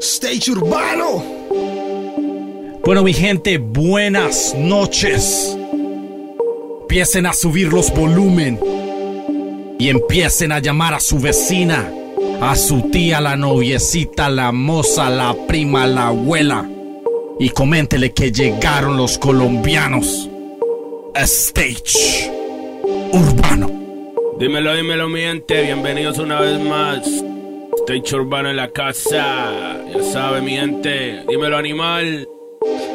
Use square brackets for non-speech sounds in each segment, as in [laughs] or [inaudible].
Stage Urbano. Bueno, mi gente, buenas noches. Empiecen a subir los volumen y empiecen a llamar a su vecina, a su tía, la noviecita, la moza, la prima, la abuela y coméntele que llegaron los colombianos. Stage Urbano. Dímelo, dímelo, mi gente. Bienvenidos una vez más. Stage Urbano en la casa. Ya sabe, mi gente. Dímelo, animal.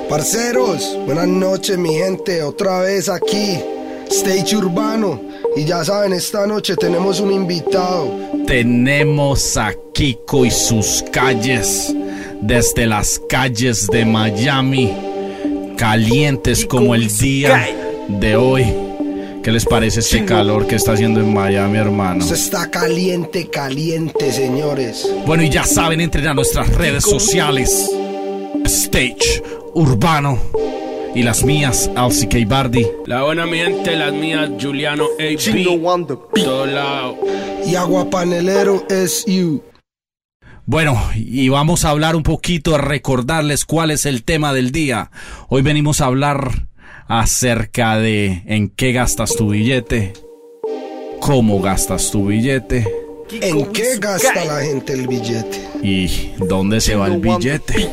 Parceros, buenas noches, mi gente. Otra vez aquí, Stage Urbano. Y ya saben, esta noche tenemos un invitado. Tenemos a Kiko y sus calles. Desde las calles de Miami. Calientes como el día de hoy. ¿Qué les parece este calor que está haciendo en Miami, hermano? Se está caliente, caliente, señores. Bueno, y ya saben, entren a nuestras redes sociales. Stage Urbano. Y las mías, Alci K. Bardi. La buena mi gente, las mías, Juliano AB. Todo lado. Y Aguapanelero es you. Bueno, y vamos a hablar un poquito, a recordarles cuál es el tema del día. Hoy venimos a hablar acerca de en qué gastas tu billete, cómo gastas tu billete ¿En qué gasta la gente el billete? y dónde se va el billete.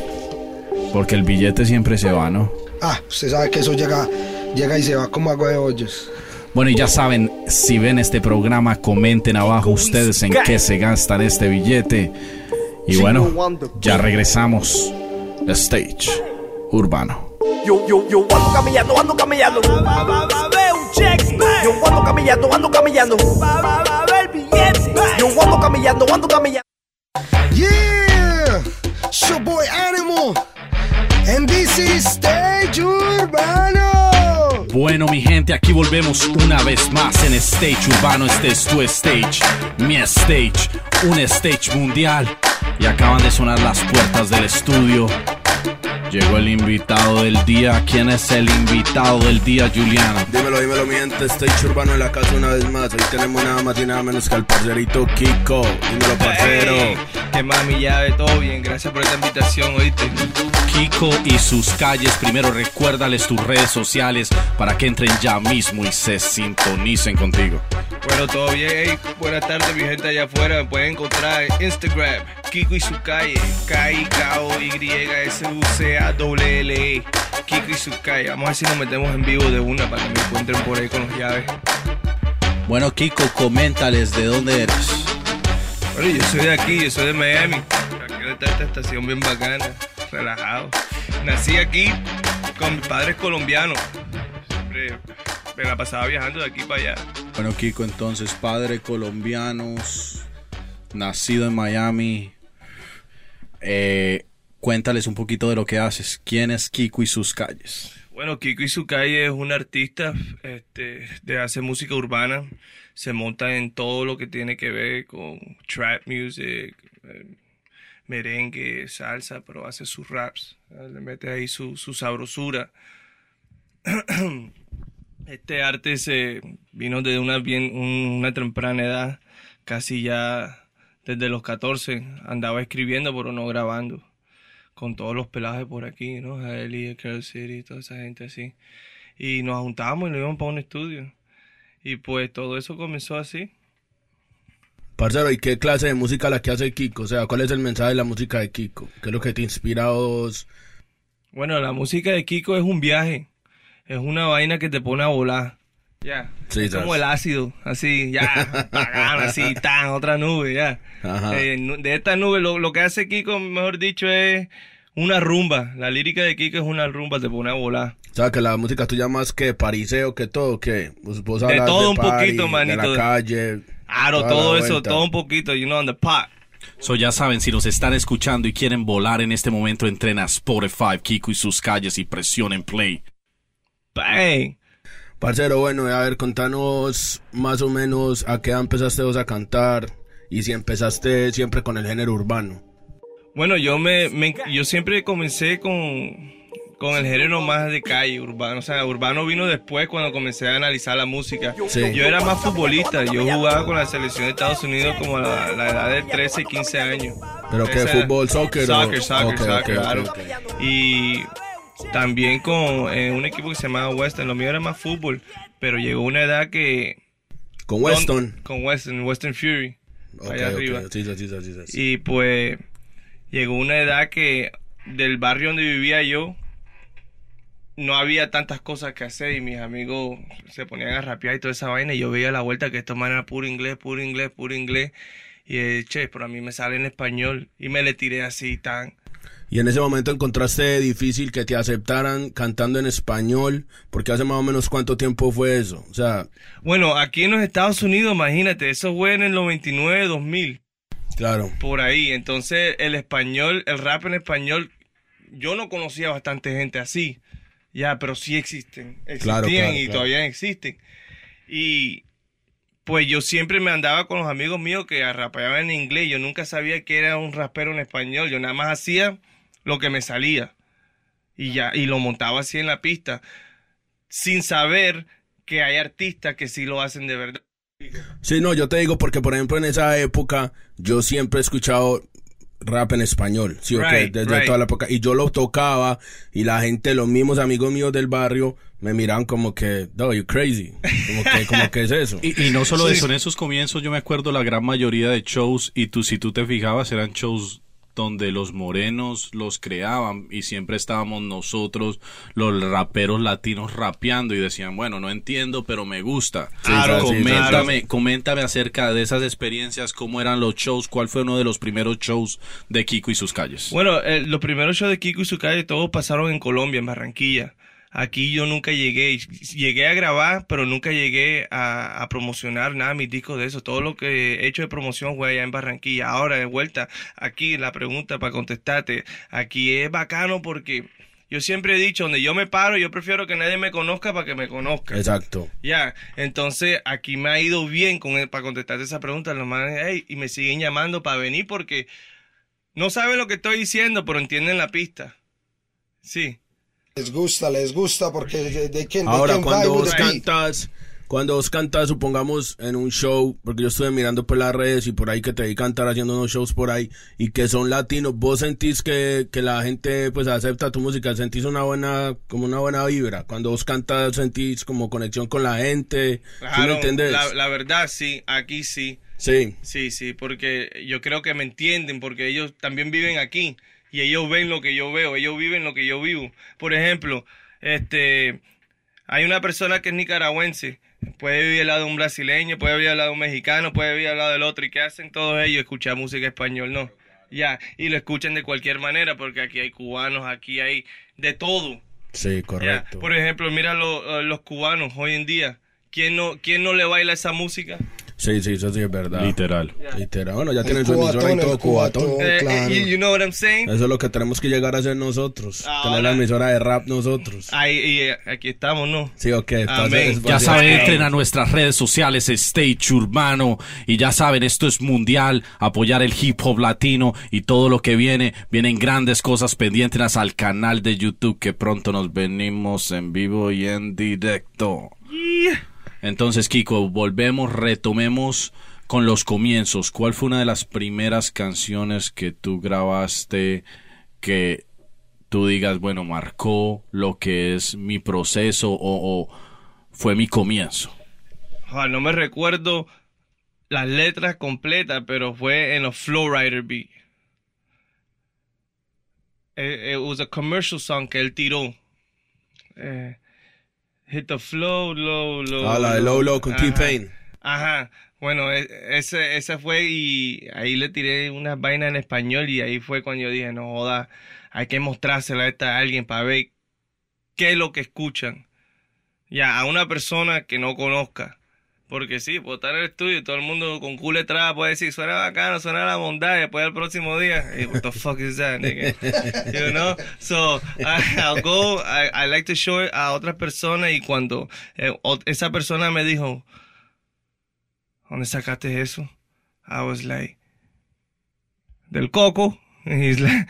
Porque el billete siempre se va, ¿no? Ah, usted sabe que eso llega, llega y se va como agua de hoyos. Bueno, y ya saben, si ven este programa, comenten abajo ustedes en qué se gastan este billete. Y bueno, ya regresamos. Stage Urbano. Yo, yo, yo ando camellando, ando camellando. Va, va, va, ve un cheque. Yo ando camellando, ando camellando. Va, va, va, ve el billete. Yo ando camellando, ando camellando. Yeah! It's your boy Animal. And this is Stage Urbano. Bueno, mi gente, aquí volvemos una vez más en Stage Urbano. Este es tu stage, mi stage, un stage mundial. Y acaban de sonar las puertas del estudio. Llegó el invitado del día. ¿Quién es el invitado del día, Juliana? Dímelo, dímelo, mi gente. Stage Urbano en la casa una vez más. Hoy tenemos nada más y nada menos que al parcerito Kiko. Dímelo, parcero. Ey, ¿Qué más, mi llave? Todo bien, gracias por esta invitación, oíste. Kiko y sus calles. Primero recuérdales tus redes sociales para que entren ya mismo y se sintonicen contigo. Bueno, todo bien. Buenas tardes, mi gente allá afuera. Me pueden encontrar en Instagram, Kiko y su calle. K-I-K-O-Y-S-U-C-A-W-L-E. Kiko y su calle. Vamos a ver si nos metemos en vivo de una para que me encuentren por ahí con las llaves. Bueno, Kiko, coméntales de dónde eres. Bueno, yo soy de aquí, yo soy de Miami. Aquí está esta estación bien bacana, relajado. Nací aquí con mis padres colombianos. Siempre me la pasaba viajando de aquí para allá. Bueno, Kiko, entonces, padre colombianos, nacido en Miami. Eh, cuéntales un poquito de lo que haces. ¿Quién es Kiko y sus calles? Bueno, Kiko y su calle es un artista este, de hace música urbana. Se monta en todo lo que tiene que ver con trap music, eh, merengue, salsa, pero hace sus raps. eh, Le mete ahí su, su sabrosura. [clears throat] Este arte se vino de una, bien, un- una temprana edad, casi ya desde los 14. Andaba escribiendo, pero no grabando con todos los pelajes por aquí, ¿no? Jaeli, Carol City, toda esa gente así. Y nos juntábamos y nos íbamos para un estudio. Y pues todo eso comenzó así. Parcero, ¿y qué clase de música la que hace Kiko? O sea, ¿cuál es el mensaje de la música de Kiko? ¿Qué es lo que te inspira a vos? Bueno, la música de Kiko es un viaje. Es una vaina que te pone a volar. Ya. Sí, es como el ácido, así, ya, así, [laughs] tan, otra nube, ya. Ajá. Eh, de esta nube, lo, lo que hace Kiko, mejor dicho, es una rumba. La lírica de Kiko es una rumba, te pone a volar. O sea, que la música tuya más que pariseo que todo, que vos, vos De todo un party, poquito, De manito. la calle. Claro, todo eso, vuelta. todo un poquito, you know, on the pot. So ya saben, si nos están escuchando y quieren volar en este momento, entren a Spotify, Kiko y sus calles y presionen play. Bang. Parcero, bueno, a ver, contanos más o menos a qué edad empezaste vos a cantar y si empezaste siempre con el género urbano. Bueno, yo me, me- yo siempre comencé con, con el género más de calle, urbano. O sea, urbano vino después cuando comencé a analizar la música. Sí. Yo era más futbolista. Yo jugaba con la selección de Estados Unidos como a la, la edad de 13 y 15 años. ¿Pero qué? ¿Fútbol, soccer o- Soccer, soccer, Ok, ok, soccer, ok, claro. ok. Y también con eh, un equipo que se llamaba Western. Lo mío era más fútbol, pero llegó una edad que... Con Weston. Con Western, Western Fury. Ok, allá ok. arriba. Y pues llegó una edad que del barrio donde vivía yo no había tantas cosas que hacer y mis amigos se ponían a rapear y toda esa vaina y yo veía la vuelta que esto man era puro inglés, puro inglés, puro inglés y eh, che, pero a mí me sale en español y me le tiré así tan Y en ese momento encontraste difícil que te aceptaran cantando en español, porque hace más o menos cuánto tiempo fue eso. O sea, bueno, aquí en los Estados Unidos, imagínate, eso fue en el 99, 2000. claro. por ahí. Entonces, el español, el rap en español, yo no conocía bastante gente así. Ya, pero sí existen. Existían Claro, claro, y claro. todavía existen. Y pues yo siempre me andaba con los amigos míos que rapeaban en inglés. Yo nunca sabía que era un rapero en español. Yo nada más hacía lo que me salía. Y ya, y lo montaba así en la pista. Sin saber que hay artistas que sí lo hacen de verdad. Sí, no, yo te digo porque, por ejemplo, en esa época yo siempre he escuchado rap en español, sí, ok, Right, desde right. toda la época. Y yo lo tocaba y la gente, los mismos amigos míos del barrio, me miraban como que, no, you crazy. Como que, como que es eso. [laughs] Y, y no solo Sí. eso, en esos comienzos yo me acuerdo la gran mayoría de shows, y tú si tú te fijabas, eran shows donde los morenos los creaban y siempre estábamos nosotros, los raperos latinos rapeando y decían, bueno, no entiendo, pero me gusta. Claro, sí, coméntame, coméntame acerca de esas experiencias, cómo eran los shows, cuál fue uno de los primeros shows de Kiko y sus calles. Bueno, eh, los primeros shows de Kiko y su calle todos pasaron en Colombia, en Barranquilla. Aquí yo nunca llegué, llegué a grabar, pero nunca llegué a, a promocionar nada, mis discos de eso. Todo lo que he hecho de promoción fue allá en Barranquilla. Ahora, de vuelta, aquí la pregunta para contestarte, aquí es bacano porque yo siempre he dicho, donde yo me paro, yo prefiero que nadie me conozca para que me conozca. Exacto. Ya, entonces aquí me ha ido bien con para contestarte esa pregunta. Los manes, y me siguen llamando para venir porque no saben lo que estoy diciendo, pero entienden la pista. Sí. Les gusta, les gusta porque they, they can, they Ahora, can cuando vos cantas, cuando vos cantas, supongamos en un show, porque yo estuve mirando por las redes y por ahí que te vi cantar haciendo unos shows por ahí y que son latinos, vos sentís que, que la gente pues acepta tu música, sentís una buena, como una buena vibra. Cuando vos cantas sentís como conexión con la gente, ¿sí me Claro, entendés? la, la verdad, sí, aquí sí. Sí, Sí, sí, porque yo creo que me entienden, porque ellos también viven aquí y ellos ven lo que yo veo, ellos viven lo que yo vivo. Por ejemplo, este, hay una persona que es nicaragüense, puede vivir al lado de un brasileño, puede vivir al lado de un mexicano, puede vivir al lado del otro, y ¿qué hacen todos ellos? Escuchar música español, no. Ya, y lo escuchan de cualquier manera, porque aquí hay cubanos, aquí hay de todo. sí, Ya, correcto. Por ejemplo, mira lo- eh, los cubanos hoy en día. ¿Quién no, ¿Quién no le baila esa música? Sí, sí, eso sí es verdad. Literal. Literal. Bueno, ya El tienen su emisora y todo el cubatón. cubatón. Eh, eh, claro. you, you know what I'm saying? Eso es lo que tenemos que llegar a hacer nosotros. Ahora- Tener la emisora de rap nosotros. Ahí, y, eh, aquí estamos, ¿no? Sí, ok. entonces. Ya saben, entren a nuestras redes sociales, Stage Urbano. Y ya saben, esto es mundial, apoyar el hip hop latino y todo lo que viene. Vienen grandes cosas pendientes al canal de YouTube que pronto nos venimos en vivo y en directo. Entonces, Kiko, volvemos, retomemos con los comienzos. ¿Cuál fue una de las primeras canciones que tú grabaste que tú digas, bueno, marcó lo que es mi proceso o, o fue mi comienzo? Ah, no me recuerdo las letras completas, pero fue en los Flowrider Beat. It, it was a commercial song que él tiró. Eh, hit the flow, low, low. Ah, la de Low Low con Ajá. T-Pain. Ajá. Bueno, e- ese, ese fue y ahí le tiré unas vainas en español y ahí fue cuando yo dije, no joda, hay que mostrársela a esta a alguien para ver qué es lo que escuchan. Ya, a una persona que no conozca. Porque sí, estar en el estudio y todo el mundo con culo detrás puede decir, suena bacano, suena la bondad, y después el próximo día, hey, what the fuck is that, nigga? [laughs] You know? So, I, I'll go, I, like to show it a otras personas y cuando eh, esa persona me dijo, ¿dónde sacaste eso? I was like, del coco. And he's like,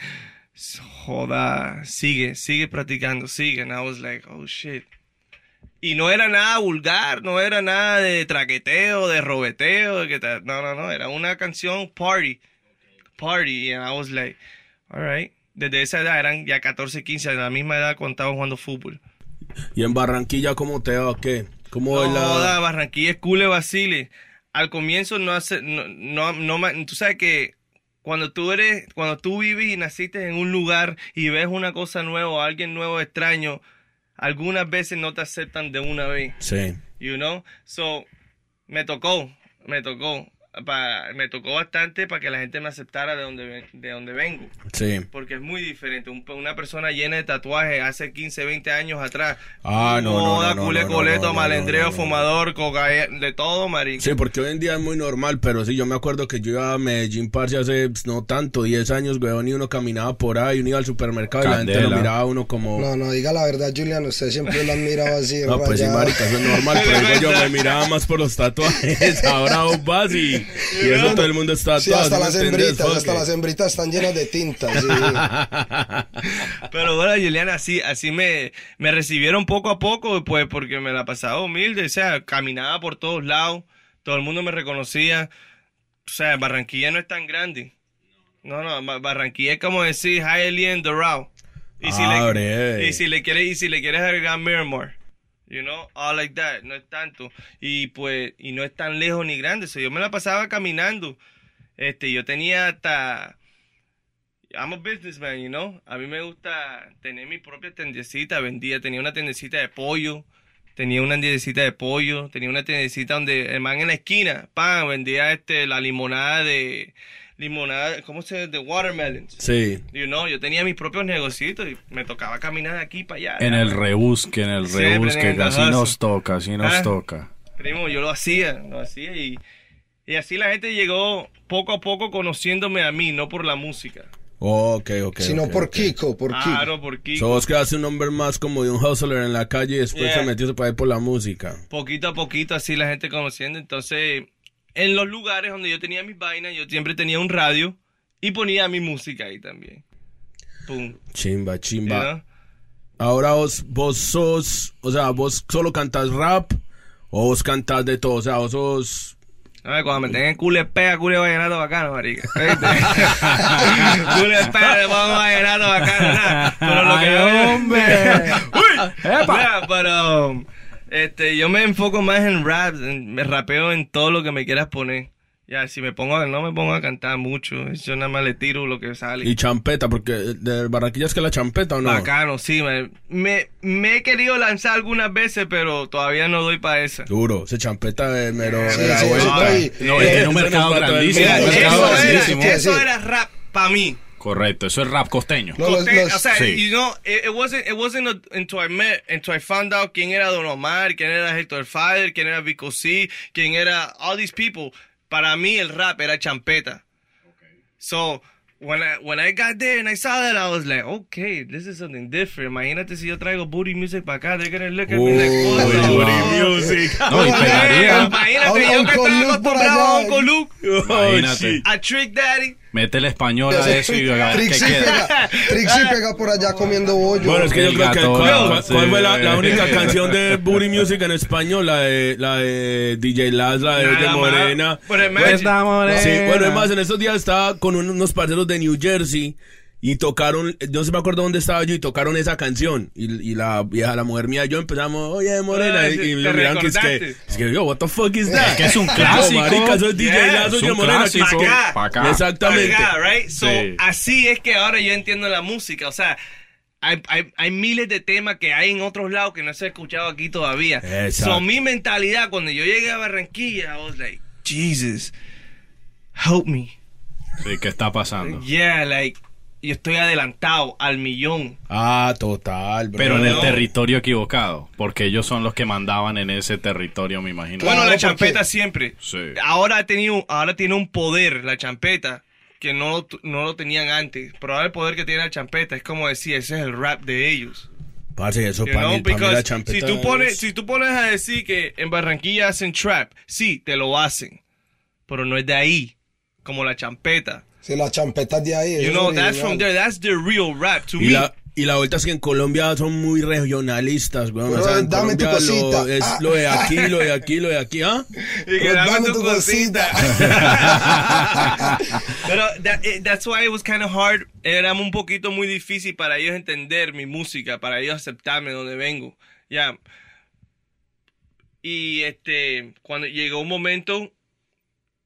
joda, sigue, sigue practicando, sigue. And I was like, oh shit. Y no era nada vulgar, no era nada de traqueteo, de robeteo, de que no, no, no, era una canción party, party, and I was like, alright. Desde esa edad eran ya 14, 15, a la misma edad cuando estaban jugando fútbol. ¿Y en Barranquilla cómo te va? ¿Qué? ¿Cómo No, es la...? joda, Barranquilla es cool, Basile. Al comienzo no hace, no, no, no tú sabes que cuando tú eres, cuando tú vives y naciste en un lugar y ves una cosa nueva o alguien nuevo extraño, algunas veces no te aceptan de una vez, Sí. you know? So, me tocó, me tocó, pa- me tocó bastante para que la gente me aceptara de donde, ven- de donde vengo. Sí. Porque es muy diferente. Un- una persona llena de tatuajes hace 15, 20 años atrás. Ah, no, no, no, no, culé, no, coleto, no, no, malendreo, no, no, no. fumador, cocaína, de todo, marica. Sí, porque hoy en día es muy normal, pero sí, yo me acuerdo que yo iba a Medellín, parce, hace pues, no tanto, 10 años, weón, y uno caminaba por ahí, uno iba al supermercado y la gente lo Candela. miraba a uno como... No, no, diga la verdad, Julian, usted siempre lo han mirado así. [laughs] No, pues sí, rayado. marica, eso es normal, [laughs] pero digo yo me miraba más por los tatuajes, [laughs] ahora vos vas y, y eso todo el mundo está Sí, hasta ¿sí me las hembritas, hasta las hembritas están llenas de tinta. sí. [laughs] Pero bueno, Juliana, así, así me, me recibieron poco a poco, pues porque me la pasaba humilde, o sea, caminaba por todos lados, todo el mundo me reconocía. O sea, Barranquilla no es tan grande. No, no, Ba- Barranquilla es como decir Hialeah Doral. Y si, Ah, le, bre. y si le quieres, y si le quieres agregar Miramar. You know, all like that, no es tanto. Y pues, y no es tan lejos ni grande. So, yo me la pasaba caminando. Este, yo tenía hasta I'm a businessman, you know. A mí me gusta tener mi propia tendecita. Vendía, tenía una tendecita de pollo. Tenía una tiendecita de pollo. Tenía una tiendecita donde el en la esquina, pan, vendía este la limonada de limonada, ¿cómo se dice? De watermelons. Sí. You know, yo tenía mis propios negocios y me tocaba caminar de aquí para allá. En el rebusque, en el Siempre rebusque, en que el así nos toca, así nos Ah. toca. Primo, yo lo hacía, lo hacía y, y así la gente llegó poco a poco conociéndome a mí, no por la música. Ok, ok. Sino por. Kiko, por Kiko. Claro, por Kiko. So, vos quedaste un hombre más como de un hustler en la calle y después Yeah. se metió para ir por la música. poquito a poquito así la gente conociendo. Entonces, en los lugares donde yo tenía mis vainas, yo siempre tenía un radio y ponía mi música ahí también. Pum. Chimba, chimba. Ahora vos, vos sos, o sea, vos solo cantas rap o vos cantas de todo, o sea, vos sos... A ver, cuando me tengan cule pega, cule vallenato bacano, marica. [laughs] [laughs] Cule pega, le pongo vallenato bacano, nada. Pero lo que Ay, yo... hombre. [laughs] ¡Uy! Epa. Nada, pero... Este, yo me enfoco más en rap, en- me rapeo en todo lo que me quieras poner. Ya, si me pongo, a- no me pongo a cantar mucho, yo nada más le tiro lo que sale. Y champeta, porque de Barranquilla es que la champeta o no. Bacano, sí, me, me, me he querido lanzar algunas veces, pero todavía no doy para esa. Duro, ese champeta de mero Sí. No, y Eh, tiene un eso mercado no grandísimo, un mercado eso, era, grandísimo. eso era rap para mí. Correcto, eso es rap costeño. No, los- Coste- los- o sea, sí. you know, it, it wasn't, it wasn't a- until I met, until I found out quién era Don Omar, quién era Héctor Fader, quién era Vico C, quién era all these people. Para mí el rap era champeta. So, when I, when I got there and I saw that, I was like, okay, this is something different. Imagínate si yo traigo booty music para acá, they're gonna look at me like, what the booty music. [laughs] No, y pegaría. Imagínate Un- yo un que Uncle estaba acostumbrado a. Uncle Luke, Imagínate. a Trick Daddy. Mete el español a eso y a ver qué Trixie queda. pega, Trixie pega por allá comiendo bollo. Bueno, es que yo creo que ¿cuál, no, cuál- sí. cuál fue la, la única canción de Booty Music en español? La de, la de DJ Laz, la de. Morena. Morena. Sí, bueno, es más, en estos días estaba con un- unos parceros de New Jersey y tocaron, no se me acuerdo dónde estaba yo y tocaron esa canción. Y, y la vieja, la mujer mía y yo empezamos, oye, Morena. Ah, y, y me miran que es que, es que yo, what the fuck is that? Es que es un [laughs] Yo, clásico. marica, soy DJ Yeah, Laz, es un Morena. que es clásico. que- acá. Pa' acá. Exactamente. Acá, right? So, Sí. Así es que ahora yo entiendo la música. O sea, hay, hay, hay miles de temas que hay en otros lados que no se ha escuchado aquí todavía. Exacto. So, mi mentalidad, cuando yo llegué a Barranquilla, I was like, Jesus, help me. Sí, ¿qué está pasando? Yeah, like, yo estoy adelantado al millón. Ah, total, bro. Pero en el territorio equivocado, porque ellos son los que mandaban en ese territorio, me imagino. Bueno, la porque- champeta siempre. Sí. Ahora, ha tenido, ahora tiene un poder la champeta que no, no lo tenían antes. Pero ahora el poder que tiene la champeta es como decir, ese es el rap de ellos. Parce, eso para know, mí, pa' mí la champeta si tú pones es- si tú pones a decir que en Barranquilla hacen trap, sí, te lo hacen, pero no es de ahí, como la champeta. Si la champeta de ahí. You know, that's from there. That's the real rap to Y me. la, y la vuelta es que en Colombia son muy regionalistas, weón. Bro, o sea, en dame tu Colombia lo, cosita. es Ah. lo de aquí, lo de aquí, lo de aquí, ¿ah? [laughs] Y que dame dame tu tu cosita. cosita. [laughs] Pero that- eh, that's why it was kind of hard. Era un poquito muy difícil para ellos entender mi música, para ellos aceptarme donde vengo. Ya. Y este, cuando llegó un momento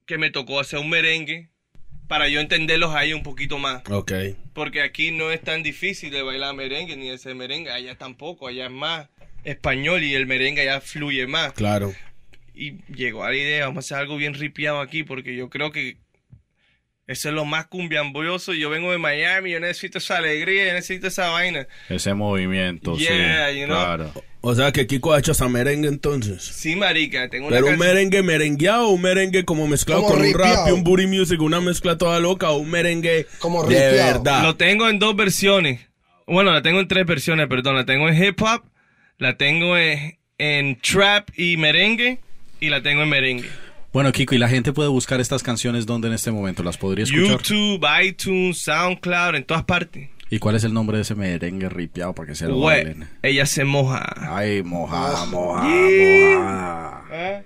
que me tocó hacer un merengue para yo entenderlos a ellos un poquito más. Ok. Porque aquí no es tan difícil de bailar merengue ni de hacer merengue. Allá tampoco, allá es más español y el merengue allá fluye más. Claro. Y llegó a la idea, vamos a hacer algo bien ripiado aquí, porque yo creo que eso es lo más cumbiamboso. Yo vengo de Miami, yo necesito esa alegría, yo necesito esa vaina. Ese movimiento, Yeah, sí. you know. Claro. O sea que Kiko ha hecho hasta merengue entonces. Sí, marica, tengo una Pero un merengue merengueado, un merengue como mezclado Como con un rap y un booty music, una mezcla toda loca, o un merengue Como de ripiao. verdad. Lo tengo en dos versiones. Bueno, la tengo en tres versiones, perdón. La tengo en hip hop, la tengo en, en trap y merengue, y la tengo en merengue. Bueno, Kiko, ¿y la gente puede buscar estas canciones donde en este momento las podría escuchar? YouTube, iTunes, SoundCloud, en todas partes. ¿Y cuál es el nombre de ese merengue ripiado para que se lo Wet. bailen? Ella se moja. Ay, moja, moja, Yeah. moja.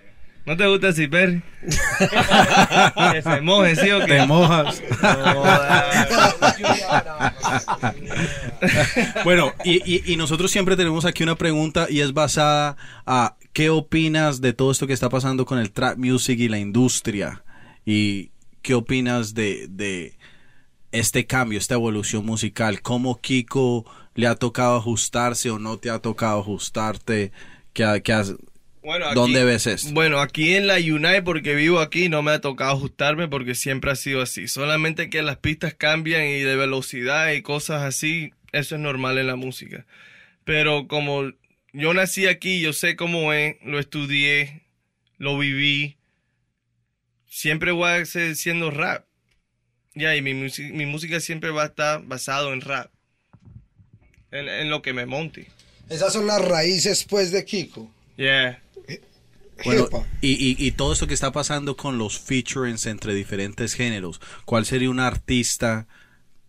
¿No te gusta así, Perry? [laughs] que se moje, ¿sí o qué? Te mojas. [laughs] bueno, y, y- y nosotros siempre tenemos aquí una pregunta y es basada a qué opinas de todo esto que está pasando con el trap music y la industria y qué opinas de, de este cambio, esta evolución musical, cómo Kiko le ha tocado ajustarse o no te ha tocado ajustarte, ¿Qué ha- qué has- Bueno, aquí- ¿Dónde ves esto? Bueno, aquí en la Unite, porque vivo aquí, no me ha tocado ajustarme porque siempre ha sido así. Solamente que las pistas cambian y de velocidad y cosas así, eso es normal en la música. Pero como yo nací aquí, yo sé cómo es, lo estudié, lo viví, siempre voy a seguir siendo rap. Ya, y mi, musi- mi música siempre va a estar basado en rap. En, en lo que me monte. Esas son las raíces, pues, de Kiko. Yeah. Bueno, Jepa. y, y, y todo esto que está pasando con los featurings entre diferentes géneros, ¿cuál sería un artista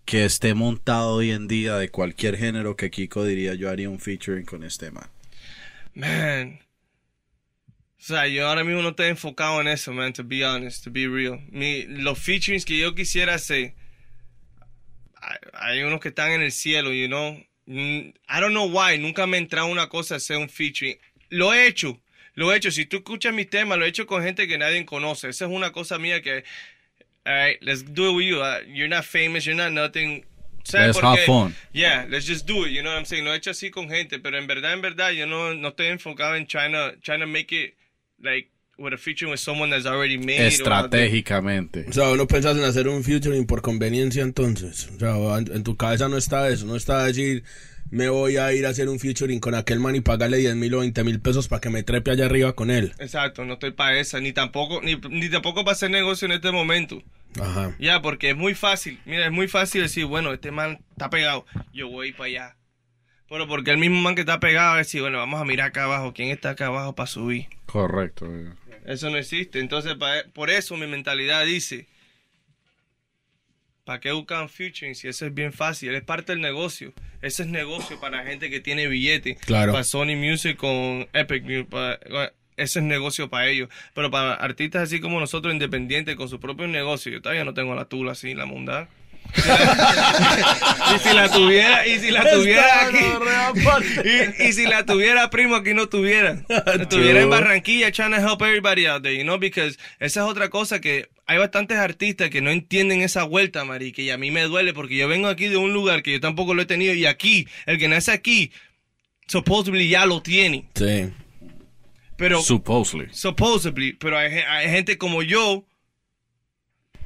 que esté montado hoy en día de cualquier género que Kiko diría yo haría un featuring con este man? Man. O sea, yo ahora mismo no estoy enfocado en eso, man, to be honest, to be real. Mi, los featurings que yo quisiera hacer, hay, unos que están en el cielo, you know. Mm, I don't know why, nunca me ha entrado una cosa hacer un featuring. Lo he hecho, lo he hecho. Si tú escuchas mis temas, lo he hecho con gente que nadie conoce. Esa es una cosa mía que, alright, let's do it with you. Uh, you're not famous, you're not nothing. ¿Sabes Let's have fun. Yeah, let's just do it, you know what I'm saying? Lo he hecho así con gente, pero en verdad, en verdad, yo no, no estoy enfocado en trying to, trying to make it, like, with a featuring with someone that's already made. Estratégicamente. O sea, no pensás en hacer un featuring por conveniencia entonces. O sea, en, en tu cabeza no está eso, no está decir, me voy a ir a hacer un featuring con aquel man y pagarle 10 mil o 20 mil pesos para que me trepe allá arriba con él. Exacto, no estoy para esa, ni tampoco, ni, ni tampoco para hacer negocio en este momento. Ajá. Ya, porque es muy fácil, mira, es muy fácil decir, bueno, este man está pegado, yo voy para allá. Pero porque el mismo man que está pegado va a decir, bueno, vamos a mirar acá abajo, ¿quién está acá abajo para subir? Correcto. Eso no existe. Entonces, pa- por eso mi mentalidad dice, ¿para qué buscan featuring si eso es bien fácil? Es parte del negocio. Ese es negocio para gente que tiene billete. Claro. Para Sony Music con Epic Music. para- ese es negocio para ellos. Pero para artistas así como nosotros, independientes, con su propio negocio, yo todavía no tengo la tula así, la mundad. Y si la tuviera, y si la tuviera aquí, y, y si la tuviera primo aquí no tuviera, estuviera en Barranquilla trying to help everybody out there, you know, because esa es otra cosa que hay bastantes artistas que no entienden esa vuelta, marica, y a mí me duele porque yo vengo aquí de un lugar que yo tampoco lo he tenido y aquí, el que nace aquí, supposedly ya lo tiene, Sí. pero Supposedly. supposedly, pero hay gente como yo,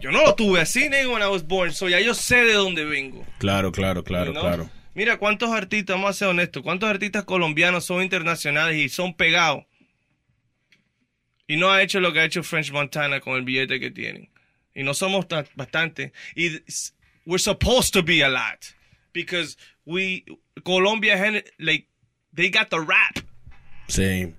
yo no lo tuve así, nigga, when I was born, so ya yo sé de dónde vengo. Claro, claro, claro, You know? claro. Mira, ¿cuántos artistas, vamos a ser honestos, cuántos artistas colombianos son internacionales y son pegados? Y no ha hecho lo que ha hecho French Montana con el billete que tienen. Y no somos tan- bastante. Y we're supposed to be a lot. Because we, Colombia, like, they got the rap. Sí.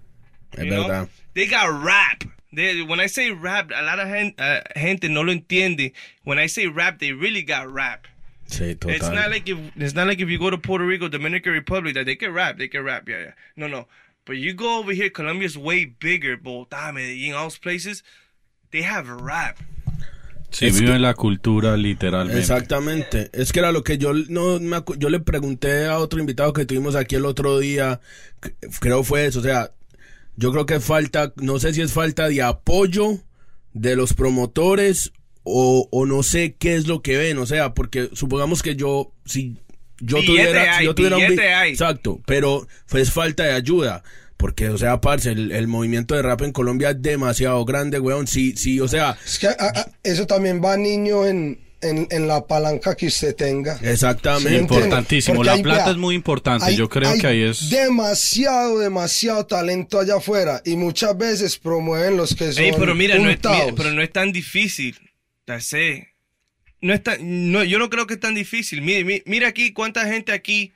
Es you know? verdad. They got rap. They, when I say rap, a lot of gen- uh, gente no lo entiende. When I say rap, they really got rap. Sí, total. It's not like if it's not like if you go to Puerto Rico, Dominican Republic, that they can rap, they can rap, yeah, yeah. No, no. But you go over here, Colombia's way bigger, Bogotá, Medellín, all those places, they have rap. Sí, Es vive en la cultura literalmente. Exactamente. Es que era lo que yo no me acu- yo le pregunté a otro invitado que tuvimos aquí el otro día. Creo fue eso. O sea, yo creo que falta, no sé si es falta de apoyo de los promotores o, o no sé qué es lo que ven. O sea, porque supongamos que yo, si yo Billete tuviera, si hay, yo tuviera un hay. Exacto, pero es falta de ayuda. Porque, o sea, parce, el, el movimiento de rap en Colombia es demasiado grande, weón. Sí, sí, o sea, Es que eso también va, niño, en, en, en la palanca que usted tenga. exactamente. Sí. Importantísimo. Porque La hay- plata vea, es muy importante. hay- Yo creo hay que ahí es. demasiado, demasiado talento allá afuera y muchas veces promueven los que son Ey, pero mira, no es, mira, pero no es tan difícil. Ya sé. No es tan- no, yo no creo que es tan difícil. Mire, mi- mira aquí cuánta gente aquí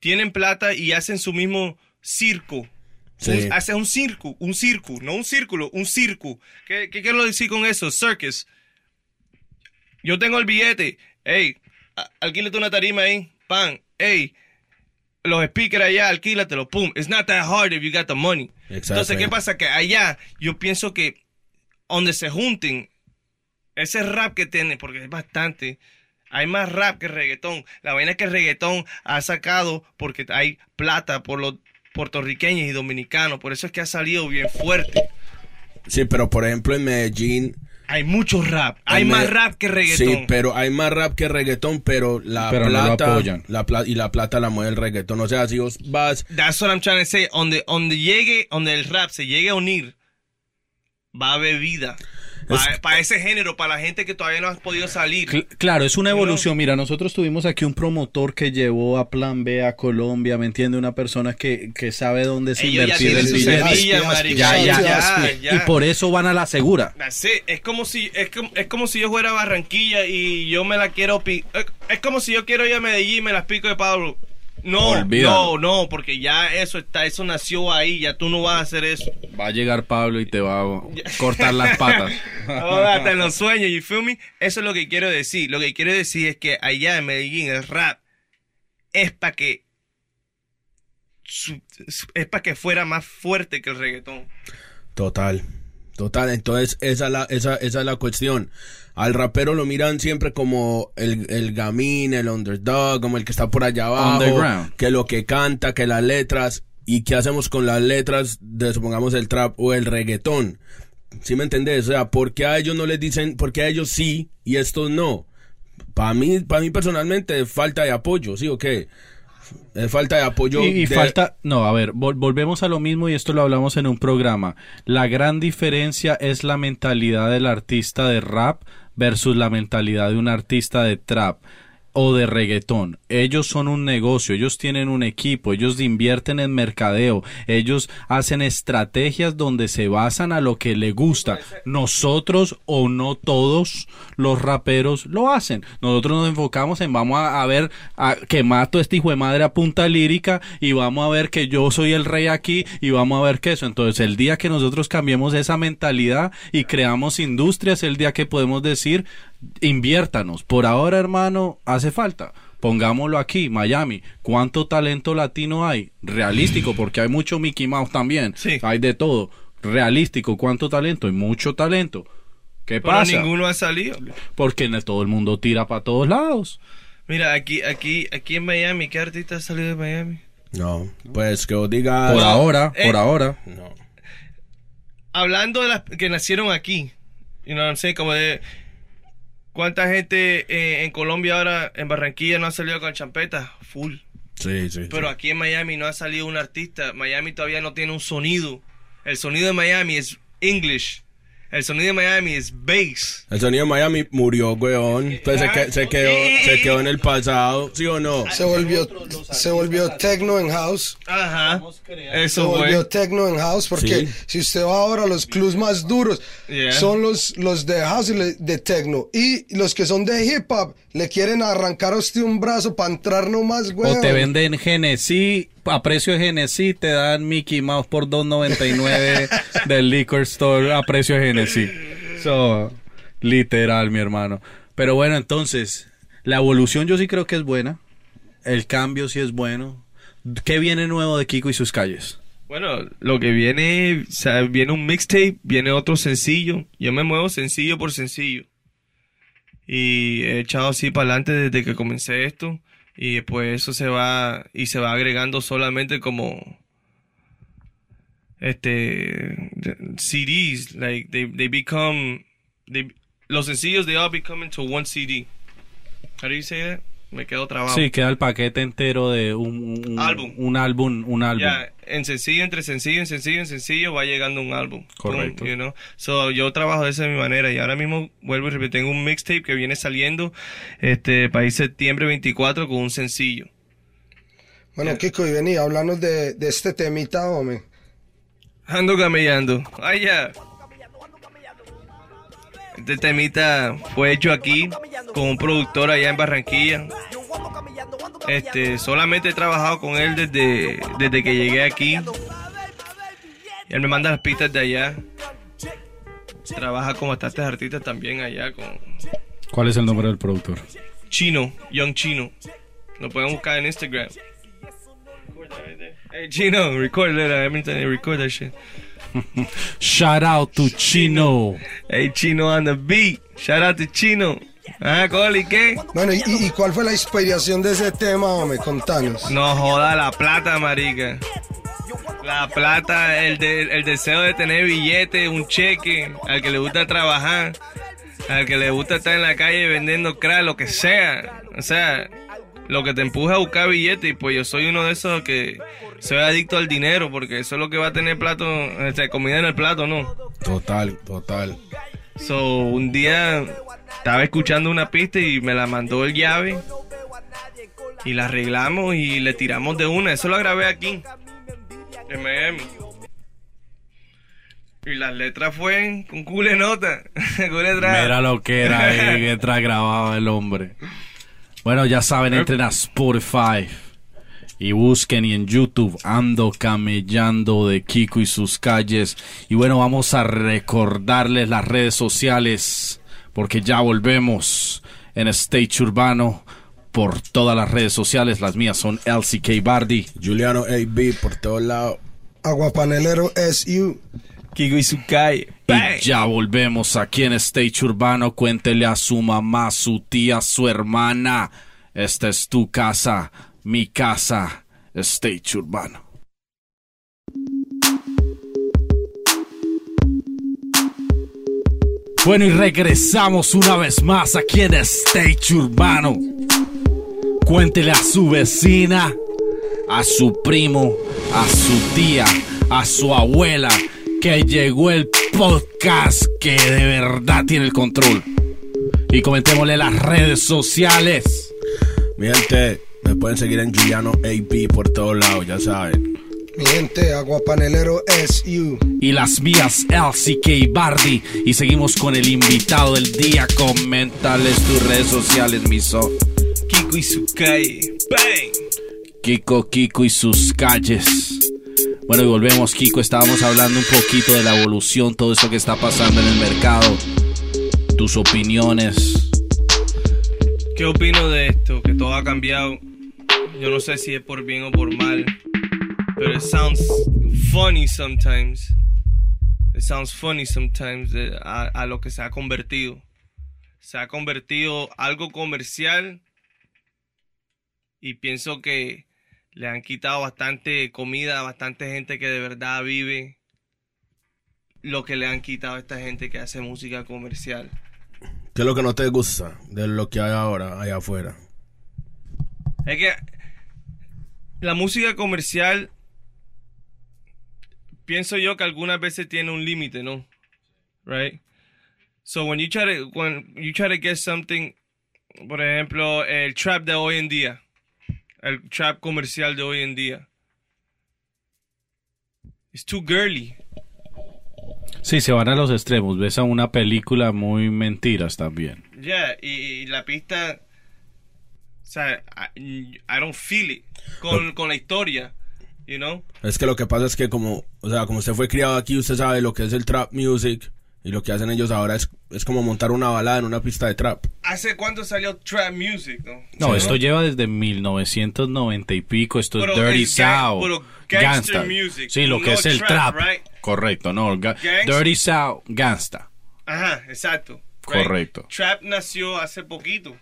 tienen plata y hacen su mismo circo. Sí. Un- hacen un circo, un circo, no un círculo, un circo. ¿Qué, qué quiero decir con eso? Circus. Yo tengo el billete. Ey, alquílate una tarima ahí. Pan. Ey, los speakers allá, alquílatelo. Pum. It's not that hard if you got the money. Exacto. Entonces, ¿qué pasa? Que allá yo pienso que donde se junten ese rap que tiene, porque es bastante, hay más rap que reggaetón. La vaina es que el reggaetón ha sacado porque hay plata por los puertorriqueños y dominicanos. Por eso es que ha salido bien fuerte. Sí, pero por ejemplo en Medellín. Hay mucho rap. Hay más rap que reggaetón. Sí, pero hay más rap que reggaetón, pero la Pero no lo plata. apoyan. la pla- y la plata la mueve el reggaetón. O sea, si vos vas. That's what I'm trying to say. Donde, donde llegue, donde el rap se llegue a unir, va a haber vida. Para ese género, para la gente que todavía no ha podido salir. Cl- Claro, es una evolución. Mira, nosotros tuvimos aquí un promotor que llevó a Plan B a Colombia, ¿me entiende? Una persona que, que sabe dónde se Ellos invertir el aspi. Y por eso van a la segura. That's it. Es como si es como, es como si yo fuera a Barranquilla y yo me la quiero es como si yo quiero ir a Medellín y me las pico de Pablo. No, Olvídalo. no, no, porque ya eso está, eso nació ahí, ya tú no vas a hacer eso. Va a llegar Pablo y te va a cortar las patas. [laughs] Hasta en los sueños, you feel me? Eso es lo que quiero decir. Lo que quiero decir es que allá en Medellín el rap es para que es para que fuera más fuerte que el reggaetón. Total. Total. Entonces, esa es la, esa, esa es la cuestión. Al rapero lo miran siempre como el, el gamín, el underdog, como el que está por allá abajo. Underground. Que lo que canta, que las letras. ¿Y qué hacemos con las letras de, supongamos, el trap o el reggaetón? ¿Sí me entendés? O sea, ¿por qué a ellos no les dicen, por qué a ellos sí y estos no? Para mí, para mí personalmente, es falta de apoyo, ¿sí o qué? Es falta de apoyo. Y, y de- falta, no, a ver, vol- volvemos a lo mismo y esto lo hablamos en un programa. La gran diferencia es la mentalidad del artista de rap versus la mentalidad de un artista de trap o de reggaetón. Ellos son un negocio, ellos tienen un equipo, ellos invierten en mercadeo, ellos hacen estrategias donde se basan a lo que le gusta. Nosotros o no todos los raperos lo hacen. Nosotros nos enfocamos en vamos a, a ver a, que mato a este hijo de madre a punta lírica y vamos a ver que yo soy el rey aquí y vamos a ver que eso. Entonces el día que nosotros cambiemos esa mentalidad y creamos industrias, el día que podemos decir inviértanos. Por ahora, hermano, hace falta. Pongámoslo aquí, Miami. ¿Cuánto talento latino hay? Realístico, porque hay mucho Mickey Mouse también. Sí. Hay de todo. Realístico, ¿cuánto talento? Hay mucho talento. ¿Qué Pero pasa? ninguno ha salido. Porque no todo el mundo tira para todos lados. Mira, aquí, aquí, aquí en Miami, ¿qué artista ha salido de Miami? No, pues que os diga. Por ahora, eh, por ahora. No. Hablando de las que nacieron aquí, you know what I'm saying? Como de cuánta gente eh, en Colombia ahora, en Barranquilla, no ha salido con champeta, full. Sí, sí. Pero sí. aquí en Miami no ha salido un artista. Miami todavía no tiene un sonido. El sonido de Miami es English. El sonido de Miami es bass. El sonido de Miami murió, weón. Entonces se, que- se quedó, se quedó en el pasado, ¿sí o no? Se volvió, se volvió techno en house. Ajá. Se Eso volvió fue. techno en house porque Sí. si usted va ahora a los clubs más duros Yeah. son los, los de house y le- de techno y los que son de hip hop le quieren arrancar a usted un brazo para entrar nomás, güey. O te venden Genesí a precio de Genesis te dan Mickey Mouse por 2.99 [laughs] del liquor store a precio de Genesis. So, literal, mi hermano. Pero bueno, entonces, la evolución yo sí creo que es buena. El cambio sí es bueno. ¿Qué viene nuevo de Kiko y sus calles? Bueno, lo que viene, o sea, viene un mixtape, viene otro sencillo. Yo me muevo sencillo por sencillo. Y he echado así para adelante desde que comencé esto. Y después eso se va, y se va agregando solamente como, este, CDs, like, they, they become, they, los sencillos, they all become into one CD. How do you say that? Me quedo trabado. Sí, queda el paquete entero de un, un Álbum. Un álbum, un álbum. Ya, en sencillo, entre sencillo, en sencillo, en sencillo, va llegando un álbum. Correcto. Boom, you know? So, yo trabajo de esa mi manera y ahora mismo vuelvo y repito, tengo un mixtape que viene saliendo este para ir septiembre 24 con un sencillo. Bueno, Kiko, y vení, háblanos de, de este temita, hombre. Ando camellando. Ay, ya. Este temita fue hecho aquí con un productor allá en Barranquilla. Este, solamente he trabajado con él desde, desde que llegué aquí. Y él me manda las pistas de allá. Trabaja con bastantes artistas también allá, con ¿Cuál es el nombre del productor? Chino, Young Chino. Lo pueden buscar en Instagram. Hey Chino, record that. You record that shit. Shout out to Chino. Hey Chino on the beat. Shout out to Chino. Ah, Coli, ¿qué? Bueno, ¿y, y cuál fue la inspiración de ese tema, hombre? Contanos. No joda la plata, marica. La plata, el, de- el deseo de tener billete, un cheque, al que le gusta trabajar, al que le gusta estar en la calle vendiendo crack, lo que sea. O sea, lo que te empuja a buscar billete y pues yo soy uno de esos que soy adicto al dinero porque eso es lo que va a tener plato, comida en el plato, ¿no? Total, total. So, un día estaba escuchando una pista y me la mandó el llave. Y la arreglamos y le tiramos de una. Eso lo grabé aquí. En Miami. Y las letras fue con cule nota. [laughs] Cule Mira lo que era ahí [laughs] mientras grababa el hombre. Bueno, ya saben, entren a Spotify y busquen y en YouTube ando camellando de Kiko y sus calles. Y bueno, vamos a recordarles las redes sociales porque ya volvemos en Stage Urbano por todas las redes sociales. Las mías son LCK Bardi. Juliano AB por todos lados. Aguapanelero SU. Kiko y su calle. Bang. Y ya volvemos aquí en Stage Urbano. Cuéntele a su mamá, su tía, su hermana. Esta es tu casa, mi casa, Stage Urbano. Bueno, y regresamos una vez más aquí en Stage Urbano. Cuéntele a su vecina, a su primo, a su tía, a su abuela, que llegó el podcast que de verdad tiene el control. Y comentémosle las redes sociales. Mi gente, me pueden seguir en Juliano AB por todos lados, ya saben. Mi gente, Aguapanelero SU. Y las mías, LCK Bardi. Y seguimos con el invitado del día. Coméntales tus redes sociales, mi son. Kiko y su calle. Bang. Kiko, Kiko y sus calles. Bueno, y volvemos, Kiko. Estábamos hablando un poquito de la evolución, todo eso que está pasando en el mercado. Tus opiniones. ¿Qué opino de esto? Que todo ha cambiado. Yo no sé si es por bien o por mal. Pero it sounds funny sometimes. It sounds funny sometimes a, a lo que se ha convertido. Se ha convertido algo comercial. Y pienso que le han quitado bastante comida a bastante gente que de verdad vive. Lo que le han quitado a esta gente que hace música comercial. ¿Qué es lo que no te gusta de lo que hay ahora allá afuera? Es que la música comercial pienso yo que algunas veces tiene un límite, ¿no? Right? So when you try to when you try to get something, por ejemplo, el trap de hoy en día, el trap comercial de hoy en día. It's too girly. Sí, se van a los extremos. Ves a una película muy mentiras también. Yeah, y, y la pista sea, I, I don't feel it con, con la historia. you know? Es que lo que pasa es que como, o sea, como usted fue criado aquí, usted sabe lo que es el trap music y lo que hacen ellos ahora es, es como montar una balada en una pista de trap. ¿Hace cuánto salió trap music, no? No, esto lleva desde 1990 y pico. Esto es Pero Dirty es South. Gangsta. music, Sí, lo que es el trap, trap. right? Correcto, no. Gangsta. Dirty South, Gangsta. Ajá, exacto. Correcto. Trap nació hace poquito.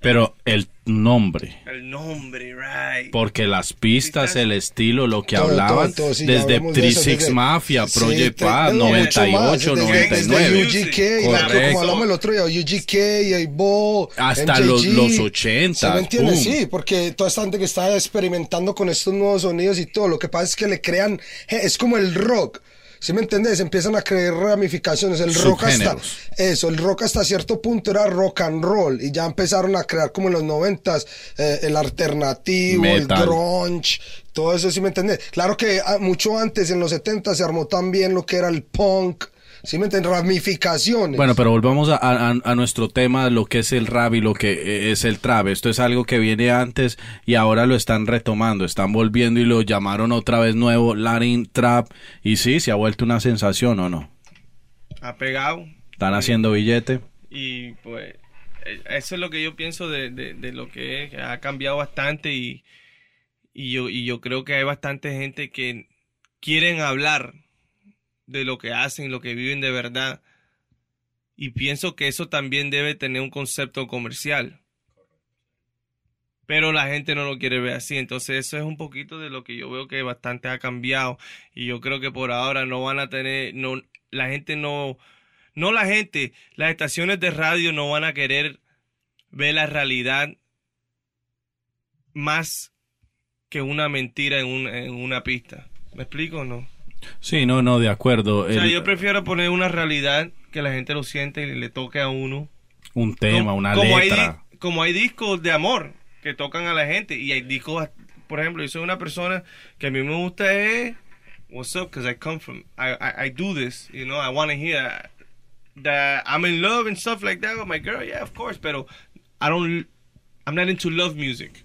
Pero el nombre. El nombre, right. Porque las pistas, el estilo, lo que Todo, hablaban, todo, todo, sí, desde eso, 36 desde- Mafia, Sí, Project te- Paz, no, mucho más, 98, desde- 99. Desde UGK, Correcto. como hablamos el otro día, UGK, Bo, Hasta MJG. los- los 80, ¿Sí me entiendes? boom. Sí, porque toda esta gente que está experimentando con estos nuevos sonidos y todo, lo que pasa es que le crean, es como el rock. ¿Sí me entiendes? Empiezan a crear ramificaciones. El rock hasta, eso, el rock hasta cierto punto era rock and roll. Y ya empezaron a crear como en los noventas, eh, el alternativo, Metal. el grunge, todo eso, ¿sí me entiendes? Claro que ah, mucho antes, en los 70 se armó también lo que era el punk, ¿sí me entiendes? Ramificaciones. Bueno, pero volvamos a, a- a nuestro tema, lo que es el rap y lo que eh, es el trap. Esto es algo que viene antes y ahora lo están retomando, están volviendo y lo llamaron otra vez nuevo Latin Trap. Y sí, se ha vuelto una sensación o no. Ha pegado. Están haciendo billete. Y pues eh, eso es lo que yo pienso de, de- de lo que es, que ha cambiado bastante y, y, yo, y yo creo que hay bastante gente que quieren hablar de lo que hacen, lo que viven de verdad. Y pienso que eso también debe tener un concepto comercial. Pero la gente no lo quiere ver así. Entonces eso es un poquito de lo que yo veo que bastante ha cambiado. Y yo creo que por ahora no van a tener, no, la gente no, no la gente, las estaciones de radio no van a querer ver la realidad más que una mentira en, un- en una pista. ¿Me explico o no? Sí, no, no, de acuerdo. O sea, El- yo prefiero poner una realidad que la gente lo siente y le toque a uno. un tema, Como- una como letra. Hay, como hay discos de amor que tocan a la gente y hay discos, por ejemplo, yo soy una persona que a mí me gusta es what's up because I come from I, I I do this, you know, I want to hear that I'm in love and stuff like that with my girl, yeah, of course, pero I don't I'm not into love music.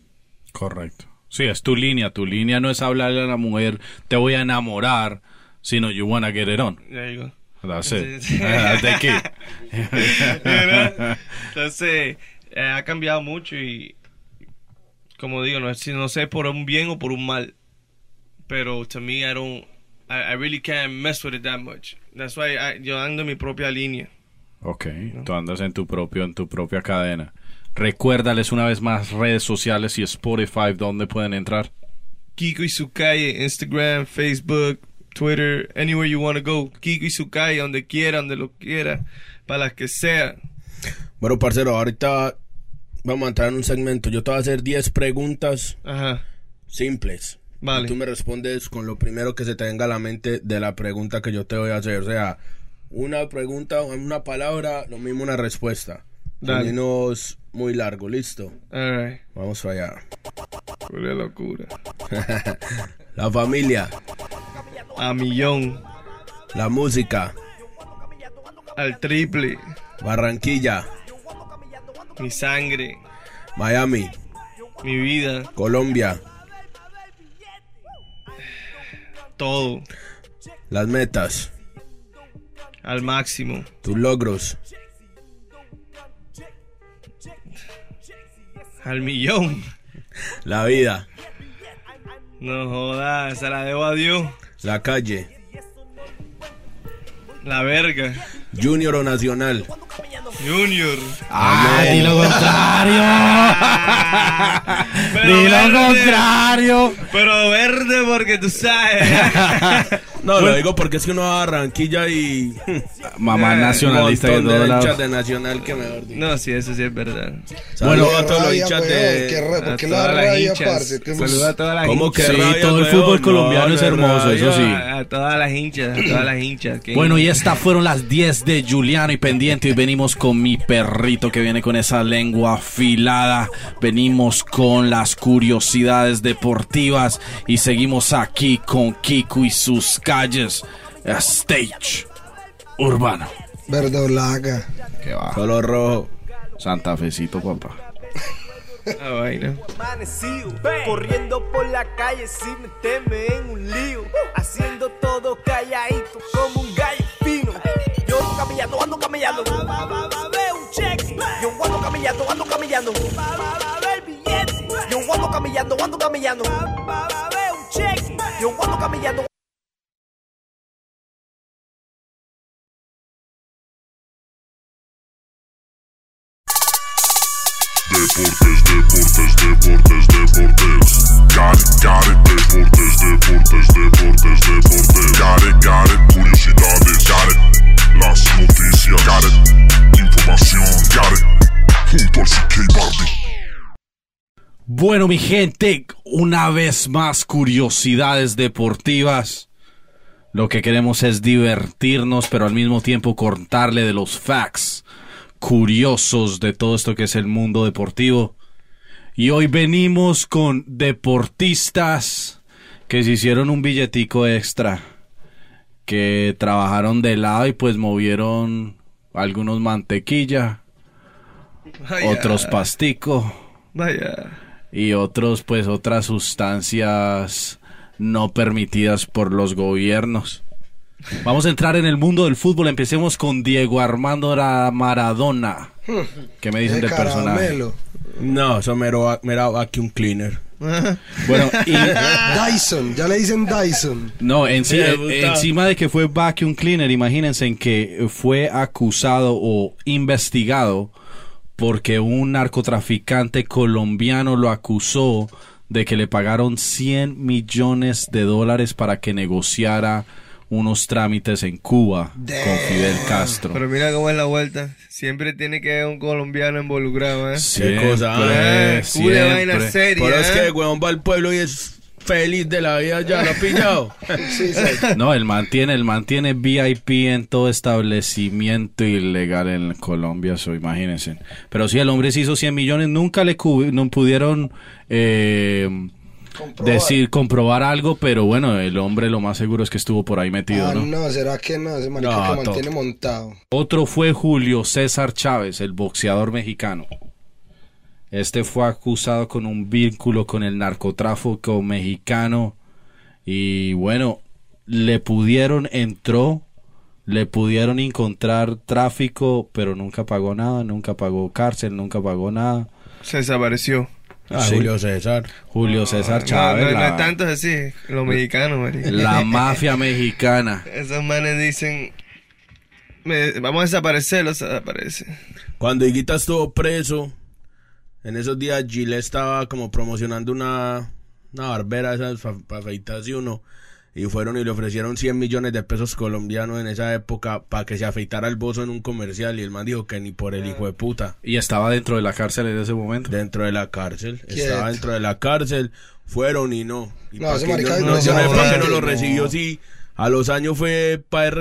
Correcto. Sí, es tu línea. Tu línea no es hablarle a la mujer, te voy a enamorar, sino you wanna get it on. There you go. That's it. Sí. [laughs] That's the? [laughs] Entonces, eh, ha cambiado mucho y, como digo, no, sé- no sé por un bien o por un mal, pero to me, I don't, I, I really can't mess with it that much. That's why I- yo ando en mi propia línea. Ok, tú andas en tu propio, en tu propia cadena. Recuérdales una vez más redes sociales y Spotify donde pueden entrar. Kiko y su calle, Instagram, Facebook, Twitter, anywhere you want to go. Kiko y su calle, donde quiera, donde lo quiera, para las que sea. Bueno, parcero, ahorita vamos a entrar en un segmento. Yo te voy a hacer 10 preguntas Ajá. simples. Vale. Y tú me respondes con lo primero que se te venga a la mente de la pregunta que yo te voy a hacer. O sea, una pregunta, una palabra, lo mismo una respuesta. Dale. Menos muy largo, listo. All right. Vamos allá. Pura locura. [laughs] La familia, A millón, la música, al triple, Barranquilla, mi sangre, Miami, mi vida, Colombia, todo, las metas, al máximo. tus logros, Al millón. la vida, No jodas, se la debo a Dios. la calle, La verga. Junior o Nacional, Junior. ¡Ah, di lo contrario! [laughs] Pero ¡Di lo verde. contrario! Pero verde porque tú sabes. [laughs] No, lo digo porque es que uno va a Barranquilla y. [laughs] Mamá Eh, nacionalista de todos hinchas lados. de Nacional que mejor dicho. no, sí, eso sí es verdad. Saludos Qué a todos los hinchas weón, de. qué. ¿Qué- Saluda a todas las ¿Cómo hinchas. que Sí, todo el weón? fútbol colombiano No, es hermoso, eso sí. A, a todas las hinchas, a todas las hinchas. Bueno, y estas fueron las 10 de Juliano y pendiente. Hoy venimos con mi perrito que viene con esa lengua afilada. Venimos con las curiosidades deportivas y seguimos aquí con Kiku y sus calles. Stage urbano. Verdolaga. Que va. Solo rojo. Santa Fecito, papá. La vaina. amanecido Corriendo por la calle sin meterme en un lío Haciendo todo calladito como un Yo ando camellando, ando camellando Ve un cheque Yo ando camellando, ando camellando Ve el billete Yo ando camellando, ando camellando Ve un cheque Yo ando camellando Deportes, deportes, deportes, deportes. Got it, got it. Deportes, deportes, deportes, deportes. Got it, got it. Curiosidades, got it. Las noticias, got. Información, got. Junto al CK Bardi. Bueno, mi gente, una vez más curiosidades deportivas. Lo que queremos es divertirnos, pero al mismo tiempo contarle de los facts curiosos de todo esto que es el mundo deportivo. Y hoy venimos con deportistas que se hicieron un billetico extra, que trabajaron de lado y pues movieron algunos mantequilla, Vaya, otros pastico Vaya. y otros pues otras sustancias no permitidas por los gobiernos. Vamos a entrar en el mundo del fútbol. Empecemos con Diego Armando Ra- Maradona. ¿Qué me dicen De del personaje? No, eso mero, mera vacuum cleaner. [laughs] Bueno, y Dyson, ya le dicen Dyson. no, en sí- eh, encima de que fue vacuum cleaner, imagínense en que fue acusado o investigado porque un narcotraficante colombiano lo acusó de que le pagaron 100 millones de dólares para que negociara unos trámites en Cuba con Fidel Castro. Pero mira cómo es la vuelta. Siempre tiene que haber un colombiano involucrado, ¿eh? Siempre, cosa, culo de vaina seria. Pero es ¿eh? que, weón, va al pueblo y es feliz de la vida ya, ¿lo ha pillado? [laughs] Sí, sí. [laughs] No, él mantiene, él mantiene VIP en todo establecimiento ilegal en Colombia, eso imagínense. Pero si el hombre se hizo 100 millones, nunca le no pudieron eh, Comprobar. decir, comprobar algo, pero bueno, el hombre lo más seguro es que estuvo por ahí metido, Ah, ¿no? no, ¿será que no? Ese marica No, que top. mantiene montado. Otro fue Julio César Chávez, el boxeador mexicano. Este fue acusado con un vínculo con el narcotráfico mexicano y bueno, le pudieron, entró, le pudieron encontrar tráfico, pero nunca pagó nada, nunca pagó cárcel, nunca pagó nada. Se desapareció. Ah, Sí. Julio César. Julio César No, Chávez, no, no la, es tanto así. Los mexicanos, marica. la mafia mexicana. [laughs] Esos manes dicen... "Me- vamos a desaparecerlos, desaparece. Cuando Higuita estuvo preso, en esos días Gile estaba como promocionando una, una barbera esas para afeitarse uno. Y fueron y le ofrecieron 100 millones de pesos colombianos en esa época para que se afeitara el bozo en un comercial. Y el man dijo que ni por el hijo de puta. Y estaba dentro de la cárcel en ese momento. Dentro de la cárcel. Quieto. Estaba dentro de la cárcel. Fueron y no. Y No, pa' ese que marica yo, no no, se yo no sé para qué no lo recibió, sí. A los años fue para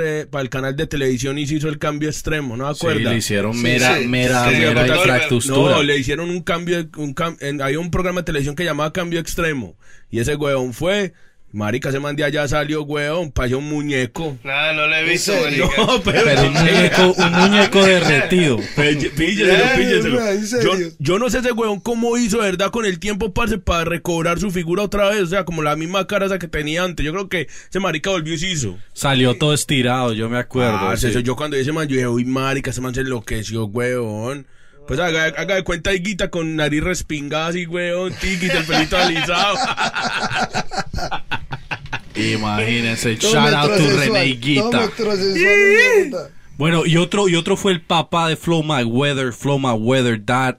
el canal de televisión y se hizo el cambio extremo, ¿no Sí, acuerdas? le hicieron Sí, mera, sí. mera, Sí, mera porque- infraestructura. No, le hicieron un cambio, un cam- en- hay un programa de televisión que llamaba Cambio Extremo. Y ese weón fue, marica, ese man de allá salió, weón, parecía un muñeco. Nada, no lo he visto, marica. [laughs] No, pero, Pero un muñeco, un muñeco derretido. [laughs] Pílleselo, pílleselo. bro, ¿en Yo, yo no sé ese weón cómo hizo, de verdad, con el tiempo, parce, para recobrar su figura otra vez. O sea, como la misma cara esa que tenía antes. Yo creo que ese marica volvió y se hizo. Salió todo estirado, yo me acuerdo. Ah, sí. eso, yo cuando vi ese man, yo dije, uy, marica, ese man se enloqueció, weón. Pues haga, haga de cuenta higuita con nariz respingada así, weón, tiquita, el pelito alisado. [laughs] Imagínense, shout out to René Higuita. Bueno, y otro, y otro fue el papá de Flo Mayweather, Flo Mayweather Dad.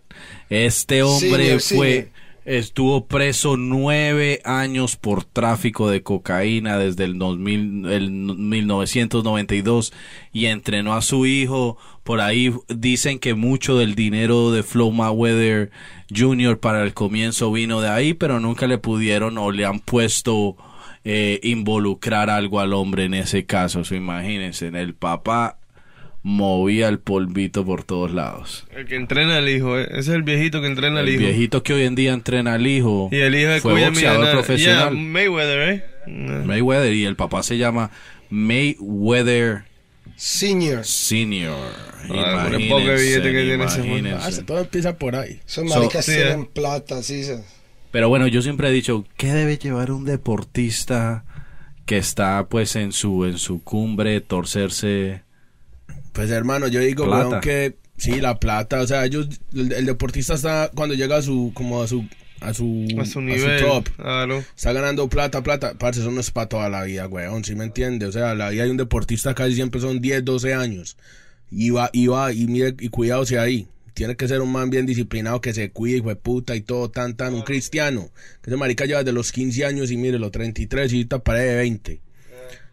Este hombre fue. Estuvo preso nueve años por tráfico de cocaína desde el, 2000, el 1992 y entrenó a su hijo. Por ahí dicen que mucho del dinero de Flo Mayweather Jr. para el comienzo vino de ahí, pero nunca le pudieron o le han puesto eh, involucrar algo al hombre en ese caso. So, imagínense, el papá movía el polvito por todos lados. El que entrena al hijo, eh. ese es el viejito que entrena al El hijo. viejito que hoy en día entrena al hijo Y el hijo de fue boxeador profesional. Yeah, Mayweather, ¿eh? No. Mayweather y el papá se llama Mayweather Senior. Senior. Ah, el poco de billete que tiene ese. Ah, todo empieza por ahí. Esos maricas sí, tienen eh. plata, sí. se- Pero bueno, yo siempre he dicho, ¿qué debe llevar un deportista que está pues en su en su cumbre, torcerse? Pues hermano, yo digo, Plata. weón, que sí, la plata, o sea, ellos, el, el deportista está cuando llega a su, como a su, a su, A su nivel. top, Claro. está ganando plata, plata, parce, eso no es para toda la vida, weón, ¿sí me entiende? O sea, la vida de un deportista casi siempre son 10, 12 años, y va, y va, y mire, y cuidado si ahí, tiene que ser un man bien disciplinado, que se cuide, hijo de puta, y todo, tan, tan, un cristiano, que ese marica lleva de los 15 años, y mire, los 33, y ahorita paré de 20.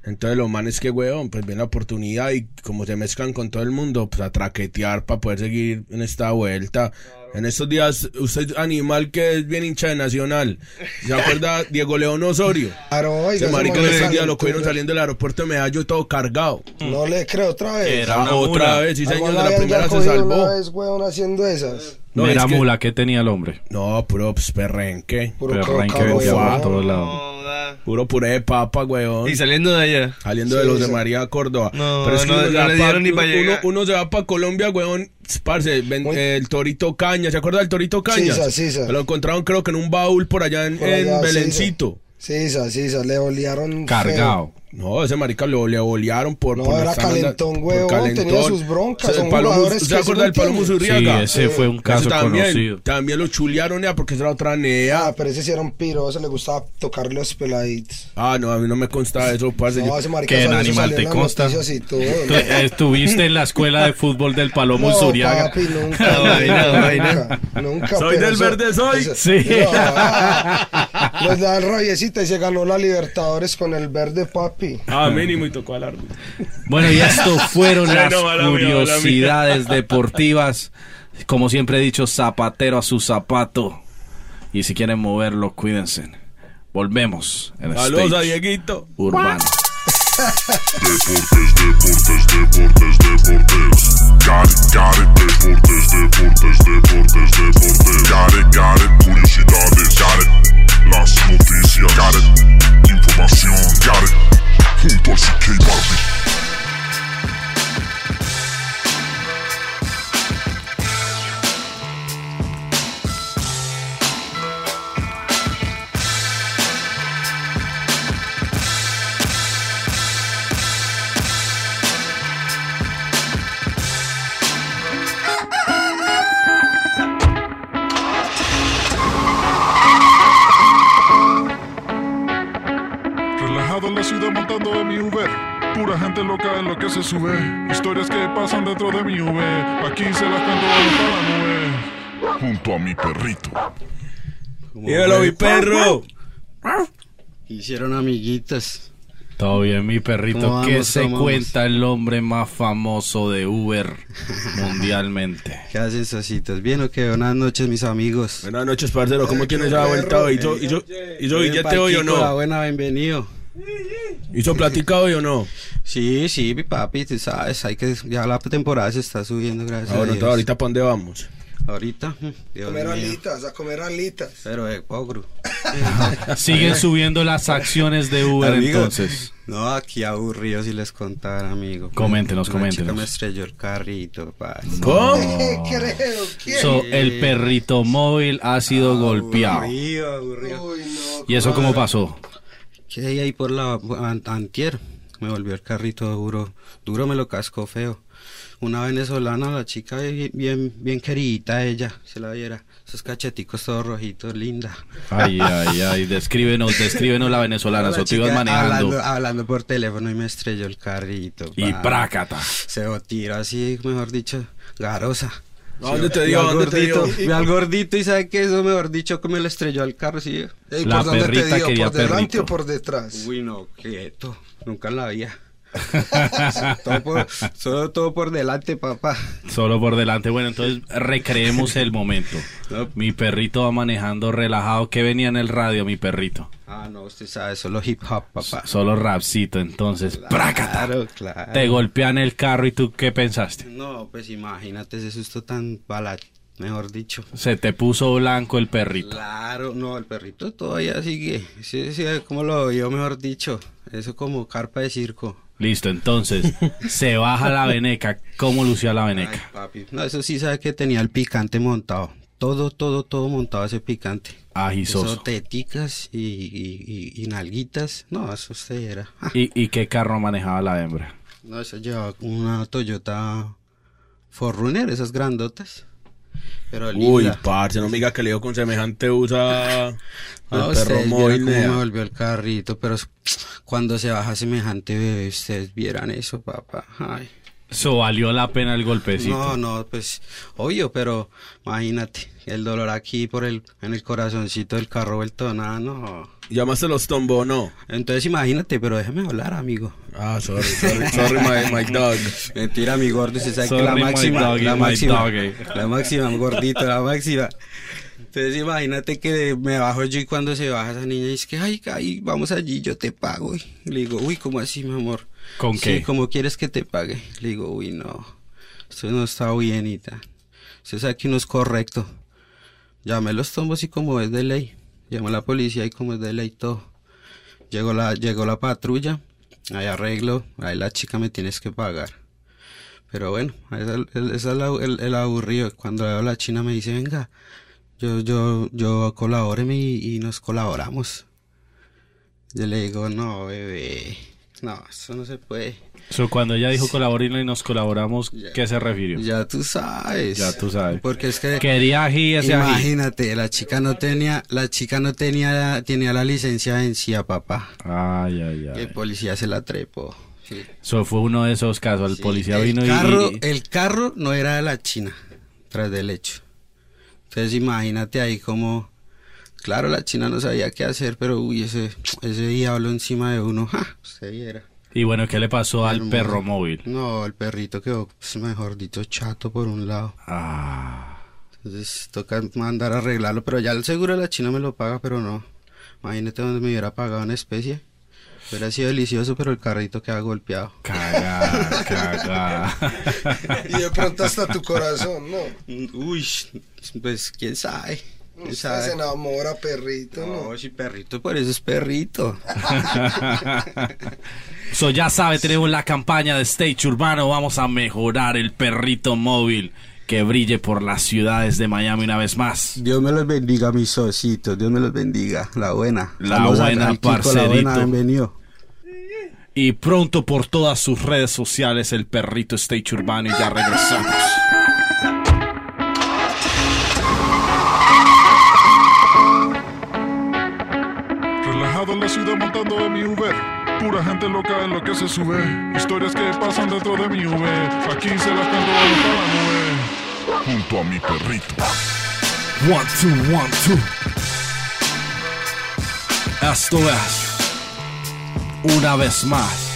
Entonces los manes que weón, pues ven la oportunidad y como se mezclan con todo el mundo, pues a traquetear para poder seguir en esta vuelta. En estos días, usted animal que es bien hincha de Nacional. ¿Se acuerda [laughs] Diego León Osorio? Claro, oiga, Ese ese marica man en es estos días lo cogieron saliendo del aeropuerto de Medallo todo cargado. No le creo otra vez. Era Ah, una otra mula. vez, sí señor, la ya primera se salvó. Una vez, weón, haciendo esas. No, que- mula que tenía el hombre. No, puro pues, perrenque. Puro Perren que cacao, vendía weón. por todos lados. Joda. Puro puré de papa, weón. Y saliendo de allá. Saliendo de Sí, los de sí. María Córdoba. No, Pero es que no, uno, se no pa- dieron ni pa' uno- llegar. uno se va para Colombia, weón. Parce, ven- Muy- el Torito Caña. ¿Se acuerda del Torito Caña? Sisa, Sisa. Lo encontraron creo que en un baúl por allá en, Por en allá, Belencito. Sí, sí, sí, sí, le olearon. Cargado. No, ese marica lo, le bolearon por... No, por era calentón, calentón. tenía sus broncas, O sea, el son Palomo- jugadores ¿Usted que se acuerda sí del Palomo entienden. Sí, Zurriaga? ese fue un caso también, conocido. También lo chulearon ya porque esa era otra nea. Ah, pero ese sí era un piro, ese le gustaba tocarle los peladitos. Ah, no, a mí no me consta eso, parce. No, ese marica ¿Qué, en animal te consta? eh, Estuviste en la escuela de fútbol del Palomo No, Zuriaga. papi, nunca, [laughs] Vaina, nunca, vaina. nunca, Soy del eso- verde, soy. eso- Sí. [laughs] No, ah, les dan rabiecita y se ganó la Libertadores con el verde, papi. Ah, mínimo y tocó al árbitro. Bueno, y esto [laughs] fueron Ay, las no, mala mía, curiosidades deportivas. Como siempre he dicho, zapatero a su zapato. Y si quieren moverlo, cuídense. Volvemos en Saludos a Dieguito. Urbano. Deportes, deportes, deportes, deportes. Got it, got it. Deportes, deportes, deportes, deportes. Got it, got it. Curiosidades, got it. Las noticias, got it. Información, got it. Junto al CK Barbie. Montando en mi Uber. Pura gente loca en lo que se sube. Historias que pasan dentro de mi Uber. Aquí se las canto para la nube. Junto a mi perrito. Dímelo, mi perro. Hicieron amiguitas. Todo bien, mi perrito. ¿Cómo ¿Qué se ¿Cómo cuenta el hombre más famoso de Uber mundialmente? [laughs] ¿Qué hacen, socitos? ¿Bien o qué? Buenas noches, mis amigos. Buenas noches, parcero. ¿Cómo tienes esa vuelta hoy? ¿Hizo, hizo, hizo billete hoy o La no? buena, bienvenido. ¿Hizo platica hoy o no? Sí, sí, mi papi, tú sabes, hay que, ya la temporada se está subiendo, gracias Ah, a Dios. entonces ahorita para dónde vamos. Ahorita, Dios comer mío. alitas, a comer alitas. Pero de pogro. [laughs] Siguen subiendo las acciones de Uber Amigo. entonces. No, aquí aburrido si les contara, amigo. Coméntenos, Una chica coméntenos. me estrelló el carrito, pa. ¿Cómo? [laughs] Creo, ¿quién? So, el perrito móvil ha sido golpeado. Aburrido, aburrido. Uy, no. ¿Y eso cómo pasó? ¿Qué hay ahí por la an- antier? Me volvió el carrito duro, duro me lo cascó feo. Una venezolana, la chica bien, bien, bien querida ella, se la viera. Esos cacheticos todos rojitos, linda. Ay, ay, ay, descríbenos, descríbenos la venezolana, La eso te ibas manejando. Hablando, hablando por teléfono y me estrelló el carrito. Y pa. prácata. Se tiro así, mejor dicho, garosa. ¿A ¿Dónde te dio? al ¿Dónde te dio? gordito, vi al gordito y sabe que eso, mejor dicho, que me le estrelló al carro, sí. Ey, La ¿Por dónde perrita te dio? quería ¿Por delante perrito. o por detrás? Uy, no, quieto, nunca la vida. [laughs] todo, por, solo todo por delante, papá. Solo por delante. Bueno, entonces recreemos el momento. No. Mi perrito va manejando relajado. ¿Qué venía en el radio, mi perrito? Ah, no, usted sabe, solo hip hop, papá. Solo rapcito, entonces. ¡prácata! Claro, claro. Te golpean el carro y tú, ¿qué pensaste? No, pues imagínate ese susto tan bala, mejor dicho. Se te puso blanco el perrito. Claro, no, el perrito todavía sigue. Sí, sí, como lo vio, mejor dicho. Eso como carpa de circo. Listo, entonces, se baja la veneca. ¿Cómo lucía la veneca? Papi, no, eso sí sabe que tenía el picante montado. Todo, todo, todo montado ese picante. Ajisoso. Eso, teticas y, y, y- y nalguitas. No, eso usted era. [laughs] ¿Y, y qué carro manejaba la hembra? No, eso llevaba una Toyota Forerunner, esas grandotas. Pero Uy, parce, no me diga que le dio con semejante usa al No, perro móvil. cómo me volvió el carrito, pero cuando se baja semejante bebé, ustedes vieran eso, papá. Ay. Eso valió la pena el golpecito. No, no, pues, obvio, pero imagínate, el dolor aquí por el, en el corazoncito del carro vuelto nada, no. ¿Llamaste los tombo no? Entonces imagínate, pero déjeme hablar, amigo. Ah, sorry, sorry, sorry, my, my dog. [laughs] Mentira, mi gordo, se sabe que la máxima, doggy, la máxima, la máxima, gordito, la máxima. Entonces imagínate que me bajo yo y cuando se baja esa niña dice que, ay, ay, vamos allí, yo te pago. Y le digo, uy, ¿cómo así, mi amor? ¿Con Sí, qué? ¿cómo quieres que te pague? Le digo, uy, no, esto no está bien y tal. Usted sabe que no es correcto. Llamé los tombos y como es de ley. Llamó la policía y como es de ley todo. Llegó la, llegó la patrulla, ahí arreglo, ahí la chica me tienes que pagar. Pero bueno, esa es la- el, el aburrido. Cuando veo a la china me dice, venga, yo, yo, yo y, y nos colaboramos. Yo le digo, no, bebé, no, eso no se puede. So, cuando ella dijo colaborino y nos colaboramos, ¿qué se refirió? Ya tú sabes. Ya tú sabes. Porque es que Quería ají ese ají. imagínate, la chica no tenía, la chica no tenía, tenía la licencia en sí a papá. Ay, ay, El ay. policía se la trepó. Sí. Eso fue uno de esos casos. El policía el vino y- carro, y... El carro no era de la China, tras del hecho. Entonces imagínate ahí como, claro, la China no sabía qué hacer, pero uy, ese, ese diablo encima de uno, ¡ja! Se viera. Y bueno, ¿qué le pasó al perro móvil? No, el perrito quedó, pues, mejor dicho, chato por un lado. Ah. Entonces toca mandar a arreglarlo, pero ya el seguro de la China me lo paga, pero no. Imagínate donde me hubiera pagado en especie. Hubiera sido delicioso, pero el carrito queda golpeado. Caga, caga. [laughs] Y de pronto hasta tu corazón, ¿no? Uy, pues quién sabe. ¿Quién Usted se enamora, perrito, ¿no? No, si perrito, por eso es perrito. [laughs] So, ya sabe, tenemos la campaña de Stage Urbano. Vamos a mejorar el perrito móvil que brille por las ciudades de Miami una vez más. Dios me los bendiga, mis socitos. Dios me los bendiga. La buena. La Saludos a- buena, al Kiko, La parcerito. buena, bienvenido. Y pronto por todas sus redes sociales, el perrito Stage Urbano. Y ya regresamos. En la ciudad montando de mi Uber. Pura gente loca en lo que se sube. Historias que pasan dentro de mi Uber. Aquí se las canto para la nube. Junto a mi perrito. One, two, one, two. Esto es una vez más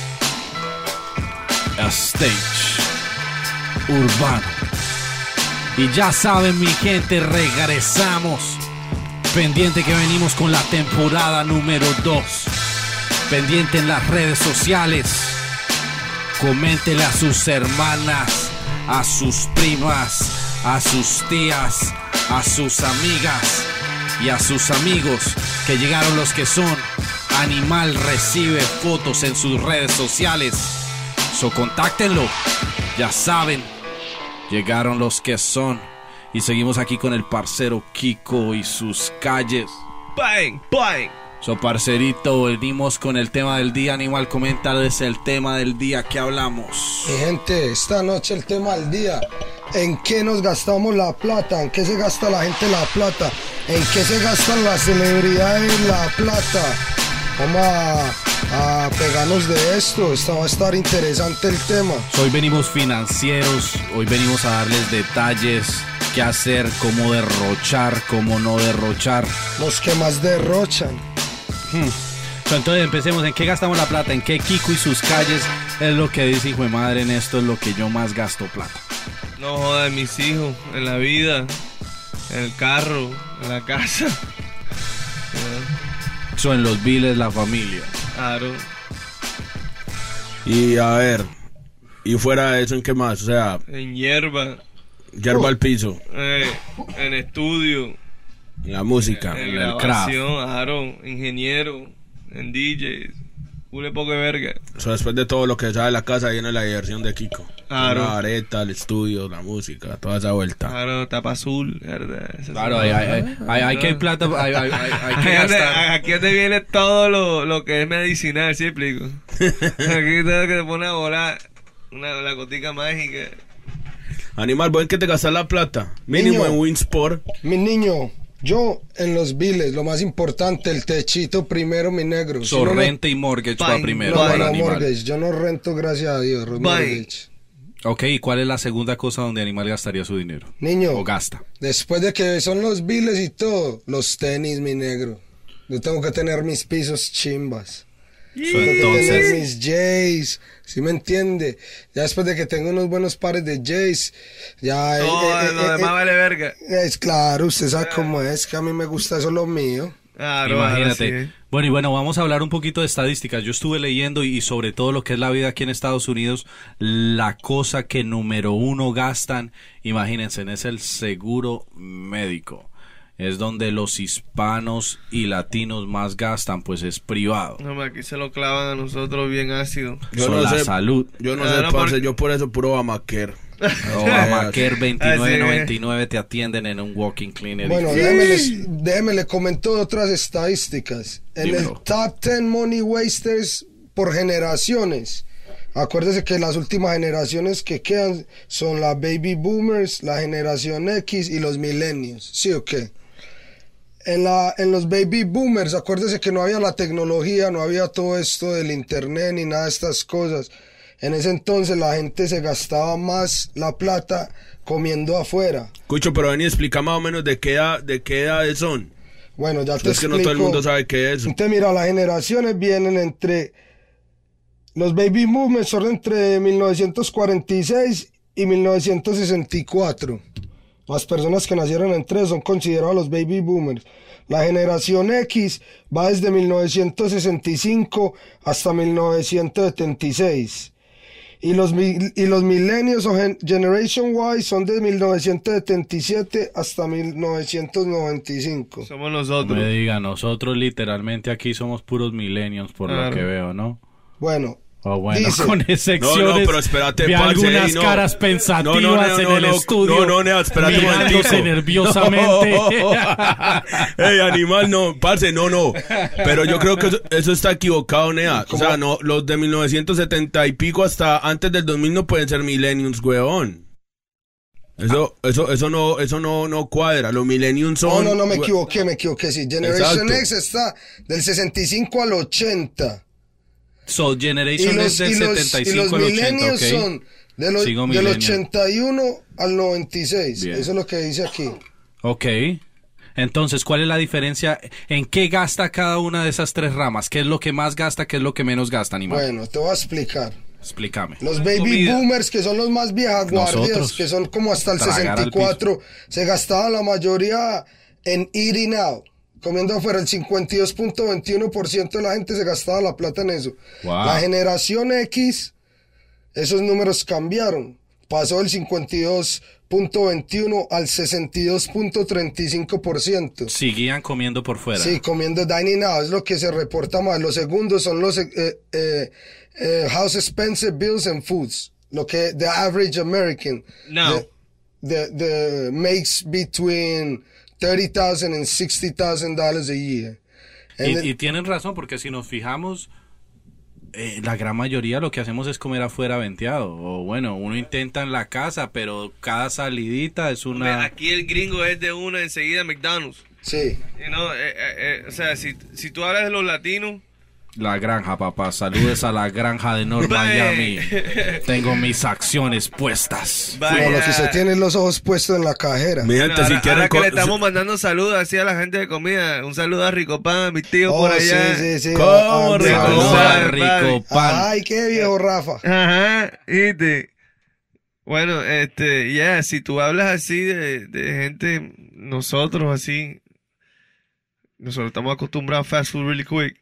Stage Urbano. Y ya saben, mi gente, regresamos. Pendiente que venimos con la temporada número 2. Pendiente en las redes sociales. Coméntele a sus hermanas, a sus primas, a sus tías, a sus amigas y a sus amigos que llegaron los que son. Animal recibe fotos en sus redes sociales. So contáctenlo. Ya saben, llegaron los que son. Y seguimos aquí con el parcero Kiko y sus calles. Bang, bang. So, parcerito, venimos con el tema del día. Animal, coméntales el tema del día que hablamos. Mi gente, esta noche el tema del día. ¿En qué nos gastamos la plata? ¿En qué se gasta la gente la plata? ¿En qué se gastan las celebridades la plata? Vamos a, a pegarnos de esto. Esta va a estar interesante el tema. Hoy venimos financieros, hoy venimos a darles detalles, qué hacer, cómo derrochar, cómo no derrochar. Los que más derrochan. So, entonces empecemos, ¿en qué gastamos la plata? ¿En qué Kiko y sus calles es lo que dice hijo de madre en esto es lo que yo más gasto plata? No joda en mis hijos, en la vida, en el carro, en la casa. So, en los biles, la familia. Claro. Y a ver, y fuera de eso, ¿en qué más? O sea, En hierba, yerba al piso, eh, en estudio, en la música. en el craft. claro, ingeniero, en DJs, Cule poco de verga. Eso después de todo lo que sale de la casa viene la diversión de Kiko. Claro. La areta, el estudio, la música, toda esa vuelta. Claro, tapa azul, ¿verdad? Claro, hay, hay, hay, hay- hay que hay plata, hay, hay- hay- hay que [laughs] gastar. aquí donde viene todo lo, lo que es medicinal, ¿sí explico? [laughs] Aquí todo que te pone a volar una, la gotica mágica. Animal, ¿vos en qué te gastas la plata? Mínimo Niño. en Winsport. Mi niño, yo en los biles, lo más importante, el techito primero, mi negro. Si no, no- Sorrente y mortgage va primero. No, mortgage. Yo no rento, gracias a Dios. mortgage. Ok, ¿y cuál es la segunda cosa donde animal gastaría su dinero? Niño, O gasta. después de que son los biles y todo, los tenis, mi negro. Yo tengo que tener mis pisos chimbas. So, que entonces, mis Jays, ¿sí me entiende? Ya después de que tengo unos buenos pares de Jays, ya... Todo eh, lo eh, demás eh, vale verga. Es claro, usted sabe cómo es, que a mí me gusta eso lo mío. Claro, imagínate. sí. Bueno, y bueno, vamos a hablar un poquito de estadísticas. Yo estuve leyendo y, y sobre todo lo que es la vida aquí en Estados Unidos, la cosa que número uno gastan, imagínense, es el seguro médico. Es donde los hispanos y latinos más gastan, pues es privado. No, aquí se lo clavan a nosotros bien ácido. Yo Son no la sé. salud. Yo no Ah, sé, no, parce, porque- yo por eso puro Obamacare. [laughs] Obamacare Ah, 29.99 te atienden en un walking clinic. Bueno, déjeme, les- déjeme comento otras estadísticas. En Dímelo. el top 10 money wasters por generaciones. Acuérdese que las últimas generaciones que quedan son las baby boomers, la generación X y los millennials. ¿Sí o qué? En, la, en los baby boomers, acuérdese que no había la tecnología, no había todo esto del internet ni nada de estas cosas. En ese entonces la gente se gastaba más la plata comiendo afuera. Cucho, pero ven y explica más o menos de qué edad, de qué edades son. Bueno, ya te Es que no todo el explico. mundo sabe qué es. Entonces, mira, las generaciones vienen entre. Los baby boomers son entre 1946 y 1964. Las personas que nacieron entre son considerados los baby boomers. La generación X va desde 1965 hasta 1976. Y los, y los millennials o gen- Generation Y son de 1977 hasta 1995. Somos No nosotros. me diga, nosotros literalmente aquí somos puros millennials por Claro. lo que veo, ¿no? Bueno, O bueno, Dice- con excepciones. pero espérate, vi parce, algunas ey, no. caras pensativas No, no, no, en no, el no, estudio. no, no, Nea, espérate un nerviosamente. [laughs] Ey, animal, no, parce, no, no. Pero yo creo que eso, eso está equivocado, Nea. O sea, no, los de 1970 y pico hasta antes del 2000 no pueden ser millennials, weón. Eso, eso, eso no, eso no, no cuadra. Los millennials No, son. no, no, me we- equivoqué, me equivoqué. Sí, Generation Exacto. X está del 65 al 80. So, Y Generation los, es del y los, y 75 los al 80, millennials ¿ok? son de lo- Sigo del millennial. 81 al 96. Bien. Eso es lo que dice aquí. Ok. Entonces, ¿cuál es la diferencia? ¿En qué gasta cada una de esas tres ramas? ¿Qué es lo que más gasta? ¿Qué es lo que menos gasta, animal? Bueno, te voy a explicar. Explícame. Los baby comida. boomers, que son los más viejas guardias, Nosotros. que son como hasta el Tragar al 64, se gastaban la mayoría en eating out. Comiendo afuera, el 52.21% de la gente se gastaba la plata en eso. Wow. La generación X, esos números cambiaron. Pasó del 52.21 al 62.35%. Seguían comiendo por fuera. Sí, comiendo dining out es lo que se reporta más. Los segundos son los eh, eh, eh, house expensive bills and foods. Lo que the average American No. the, the makes between thirty thousand and sixty thousand dollars a year. And Y, then- y tienen razón, porque si nos fijamos, eh, la gran mayoría lo que hacemos es comer afuera venteado. O bueno, uno intenta en la casa, pero cada salidita es una... Aquí el gringo es de una enseguida McDonald's. sí. You know, eh, eh, eh, o sea, si, si tú hablas de los latinos, La granja, papá. Saludes a la granja de North Bye. Miami. [laughs] Tengo mis acciones puestas. No, lo que usted tiene los ojos puestos en la cajera. Mi gente, si quieren. ahora que le estamos mandando saludos así a la gente de comida. Un saludo a Rico Pan, a mi tío Oh, por allá. sí, sí, sí. ¿Cómo, Rico? Pan, a Rico Pan. Ay, qué viejo Rafa. Ajá, ¿viste? Bueno, este, ya, si tú hablas así de, de gente, nosotros así, nosotros estamos acostumbrados a fast food really quick,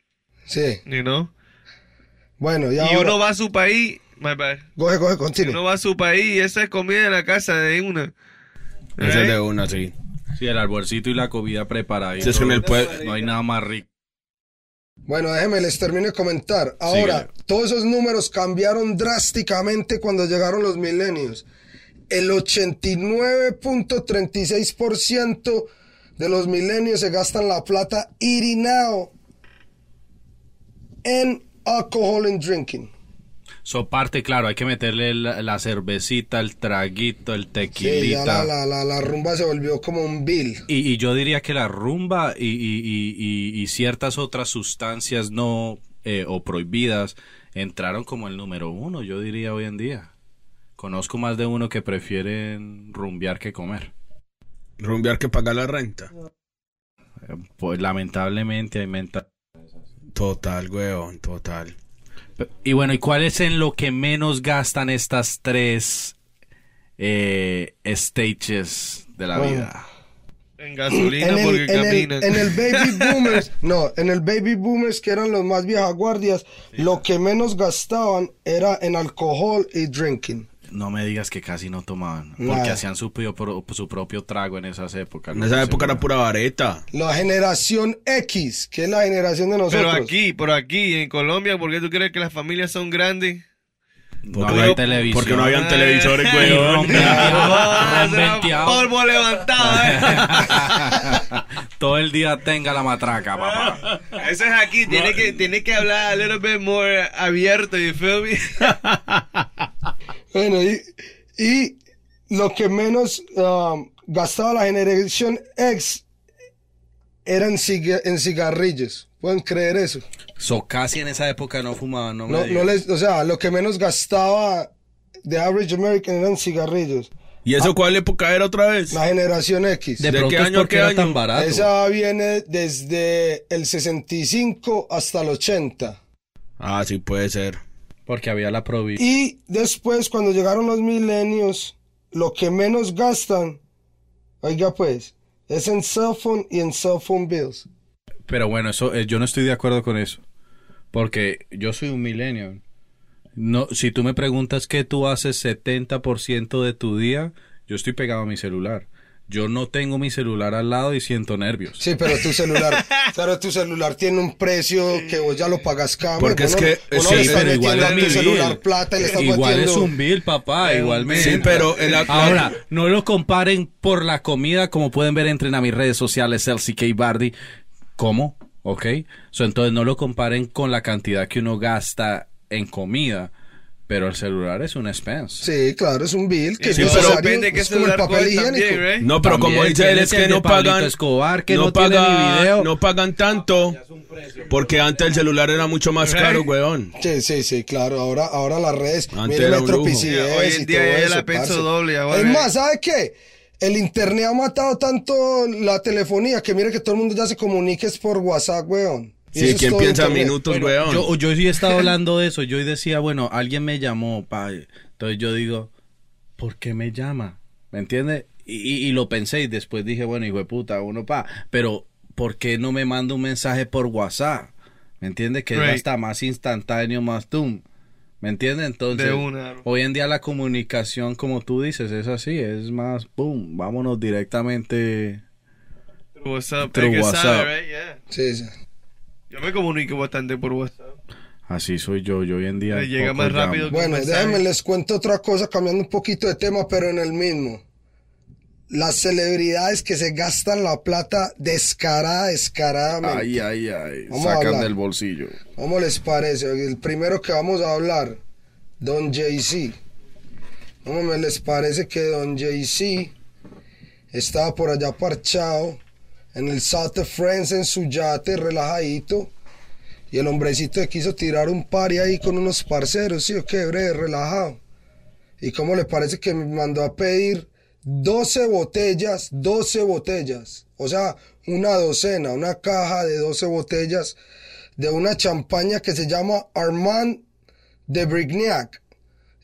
Sí. you know? Bueno, y Y ahora. uno va a su país, my bad, Coge, coge, continúe. uno va a su país y esa es comida en la casa de una. Ese es de Right? una, sí. Sí, el arbolcito y la comida preparada. Sí, es que en el pue- No hay nada más rico. Bueno, déjenme les termino de comentar. Ahora, Síguele. todos esos números cambiaron drásticamente cuando llegaron los milenios. El 89.36% de los milenios se gastan la plata irinao en alcohol and drinking. So parte, claro, hay que meterle la, la cervecita, el traguito, el Sí, ya tequilita. la, la, la, la rumba se volvió como un bill. Y, y yo diría que la rumba y, y- y- y- y ciertas otras sustancias no eh, o prohibidas entraron como el número uno, yo diría hoy en día. Conozco más de uno que prefieren rumbear que comer. Rumbear que pagar la renta. Eh, Pues lamentablemente hay menta. Total, weón, total. Y bueno, ¿y cuál es en lo que menos gastan estas tres eh, stages de la Bueno. vida? En gasolina en el, porque en el- en el baby [laughs] boomers, no, en el baby boomers que eran los más viejas guardias, lo que menos gastaban era en alcohol y drinking. No me digas que casi no tomaban, porque hacían su, pro- su propio trago en esas épocas. En ¿no? esa época era pura vareta. La generación X, que es la generación de nosotros. Pero aquí, por aquí, en Colombia, ¿por qué tú crees que las familias son grandes? No Porque había no- televisión. porque no habían televisores, weón. polvo levantado, eh. [laughs] Todo el día tenga la matraca, papá. [laughs] Eso es aquí, tiene que, tiene que hablar a little bit more abierto, you feel me? [laughs] Bueno, y, y lo que menos um, gastaba la generación X era en, ciga- en cigarrillos. ¿Pueden creer eso? So, casi en esa época no fumaban, no me No, les, o sea, lo que menos gastaba de average American eran cigarrillos. ¿Y eso cuál época era otra vez? La generación X. De, ¿De pronto qué año qué era año? tan barato. Esa viene desde el 65 hasta el 80. Ah, sí puede ser. Porque había la prohibición. Y después, cuando llegaron los milenios, lo que menos gastan, oiga pues, es en cell phone y en cell phone bills. Pero bueno, eso eh, yo no estoy de acuerdo con eso. Porque yo soy un millennial. No, si tú me preguntas qué tú haces 70% de tu día, yo estoy pegado a mi celular. Yo no tengo mi celular al lado y siento nervios. Sí, pero tu celular, [laughs] pero tu celular tiene un precio que vos ya lo pagas cada mes. Porque es que- vos no sí, pero igual es a mi tu celular bill. plata y le Igual es un bill, papá, igualmente. Sí, pero Ahora, no lo comparen por la comida, como pueden ver, entren a mis redes sociales, LCK Bardi. ¿Cómo? ¿Ok? So, entonces no lo comparen con la cantidad que uno gasta en comida, pero el celular es un expense. Sí, claro, es un bill que Sí, es pero depende de qué es como el papel higiénico. también, right? No, pero como dice él, es que no pagan. Escobar, que no video. no pagan tanto. Porque antes el celular era mucho más caro, weón. Sí, sí, sí, claro. Ahora, ahora las redes. Antes lujo. PCS Yeah, hoy en día ya la pienso parce. doble, ahora- Es más, ¿sabe qué? El internet ha matado tanto la telefonía que mire que todo el mundo ya se comunica es por WhatsApp, weón. Sí, ¿quién piensa internet. minutos, weón? Yo, yo sí estaba hablando de eso. Yo decía, bueno, alguien me llamó, pa. Entonces yo digo, ¿por qué me llama? ¿Me entiendes? Y, y- y lo pensé y después dije, bueno, hijo de puta, uno pa. Pero, ¿por qué no me manda un mensaje por WhatsApp? ¿Me entiendes? Que Right. es hasta más instantáneo, más tum. ¿Me entiendes? Entonces, De una. hoy en día la comunicación, como tú dices, es así. Es más, boom, vámonos directamente. What's up? Through Es que WhatsApp. right? Yeah. Sí, sí. Yo me comunico bastante por WhatsApp. Así soy yo. Yo hoy en día. Me llega más llamo. rápido que- Bueno, déjenme les cuento otra cosa, cambiando un poquito de tema, pero en el mismo. Las celebridades que se gastan la plata descarada, descaradamente. Ay, ay, ay. Vamos Sacan del bolsillo. ¿Cómo les parece? El primero que vamos a hablar, Don Jay-Z. ¿Cómo me les parece que Don Jay-Z estaba por allá parchado en el South of France en su yate, relajadito? Y el hombrecito quiso tirar un party ahí con unos parceros, ¿sí o qué? Breve, relajado. ¿Y cómo le parece que me mandó a pedir 12 botellas, 12 botellas? O sea, una docena, una caja de 12 botellas de una champaña que se llama Armand de Brignac.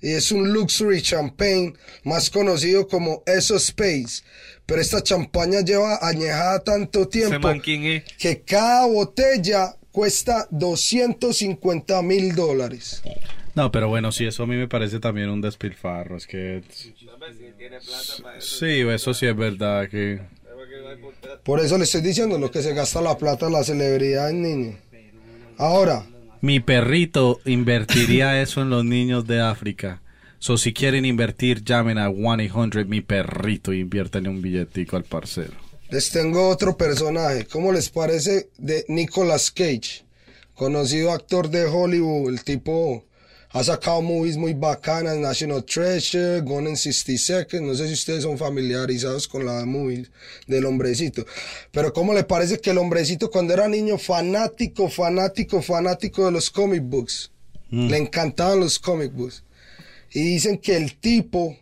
Y es un luxury champagne más conocido como Eso Space. Pero esta champaña lleva añejada tanto tiempo que cada botella cuesta 250 mil dólares. No, pero bueno, sí, eso a mí me parece también un despilfarro. Es que. Sí, eso sí es verdad. que Por eso le estoy diciendo lo que se gasta la plata la celebridad niño. Ahora, Mi perrito invertiría [laughs] eso en los niños de África. So, si quieren invertir, llamen a 1-800 mi perrito y inviértanle un billetico al parcero. les tengo otro personaje. ¿Cómo les parece de Nicolas Cage? Conocido actor de Hollywood. El tipo ha sacado movies muy bacanas. National Treasure, Gone in 60 Seconds. No sé si ustedes son familiarizados con la movie del hombrecito. Pero ¿cómo le parece que el hombrecito cuando era niño fanático, fanático, fanático de los comic books? Le encantaban los comic books. Y dicen que el tipo,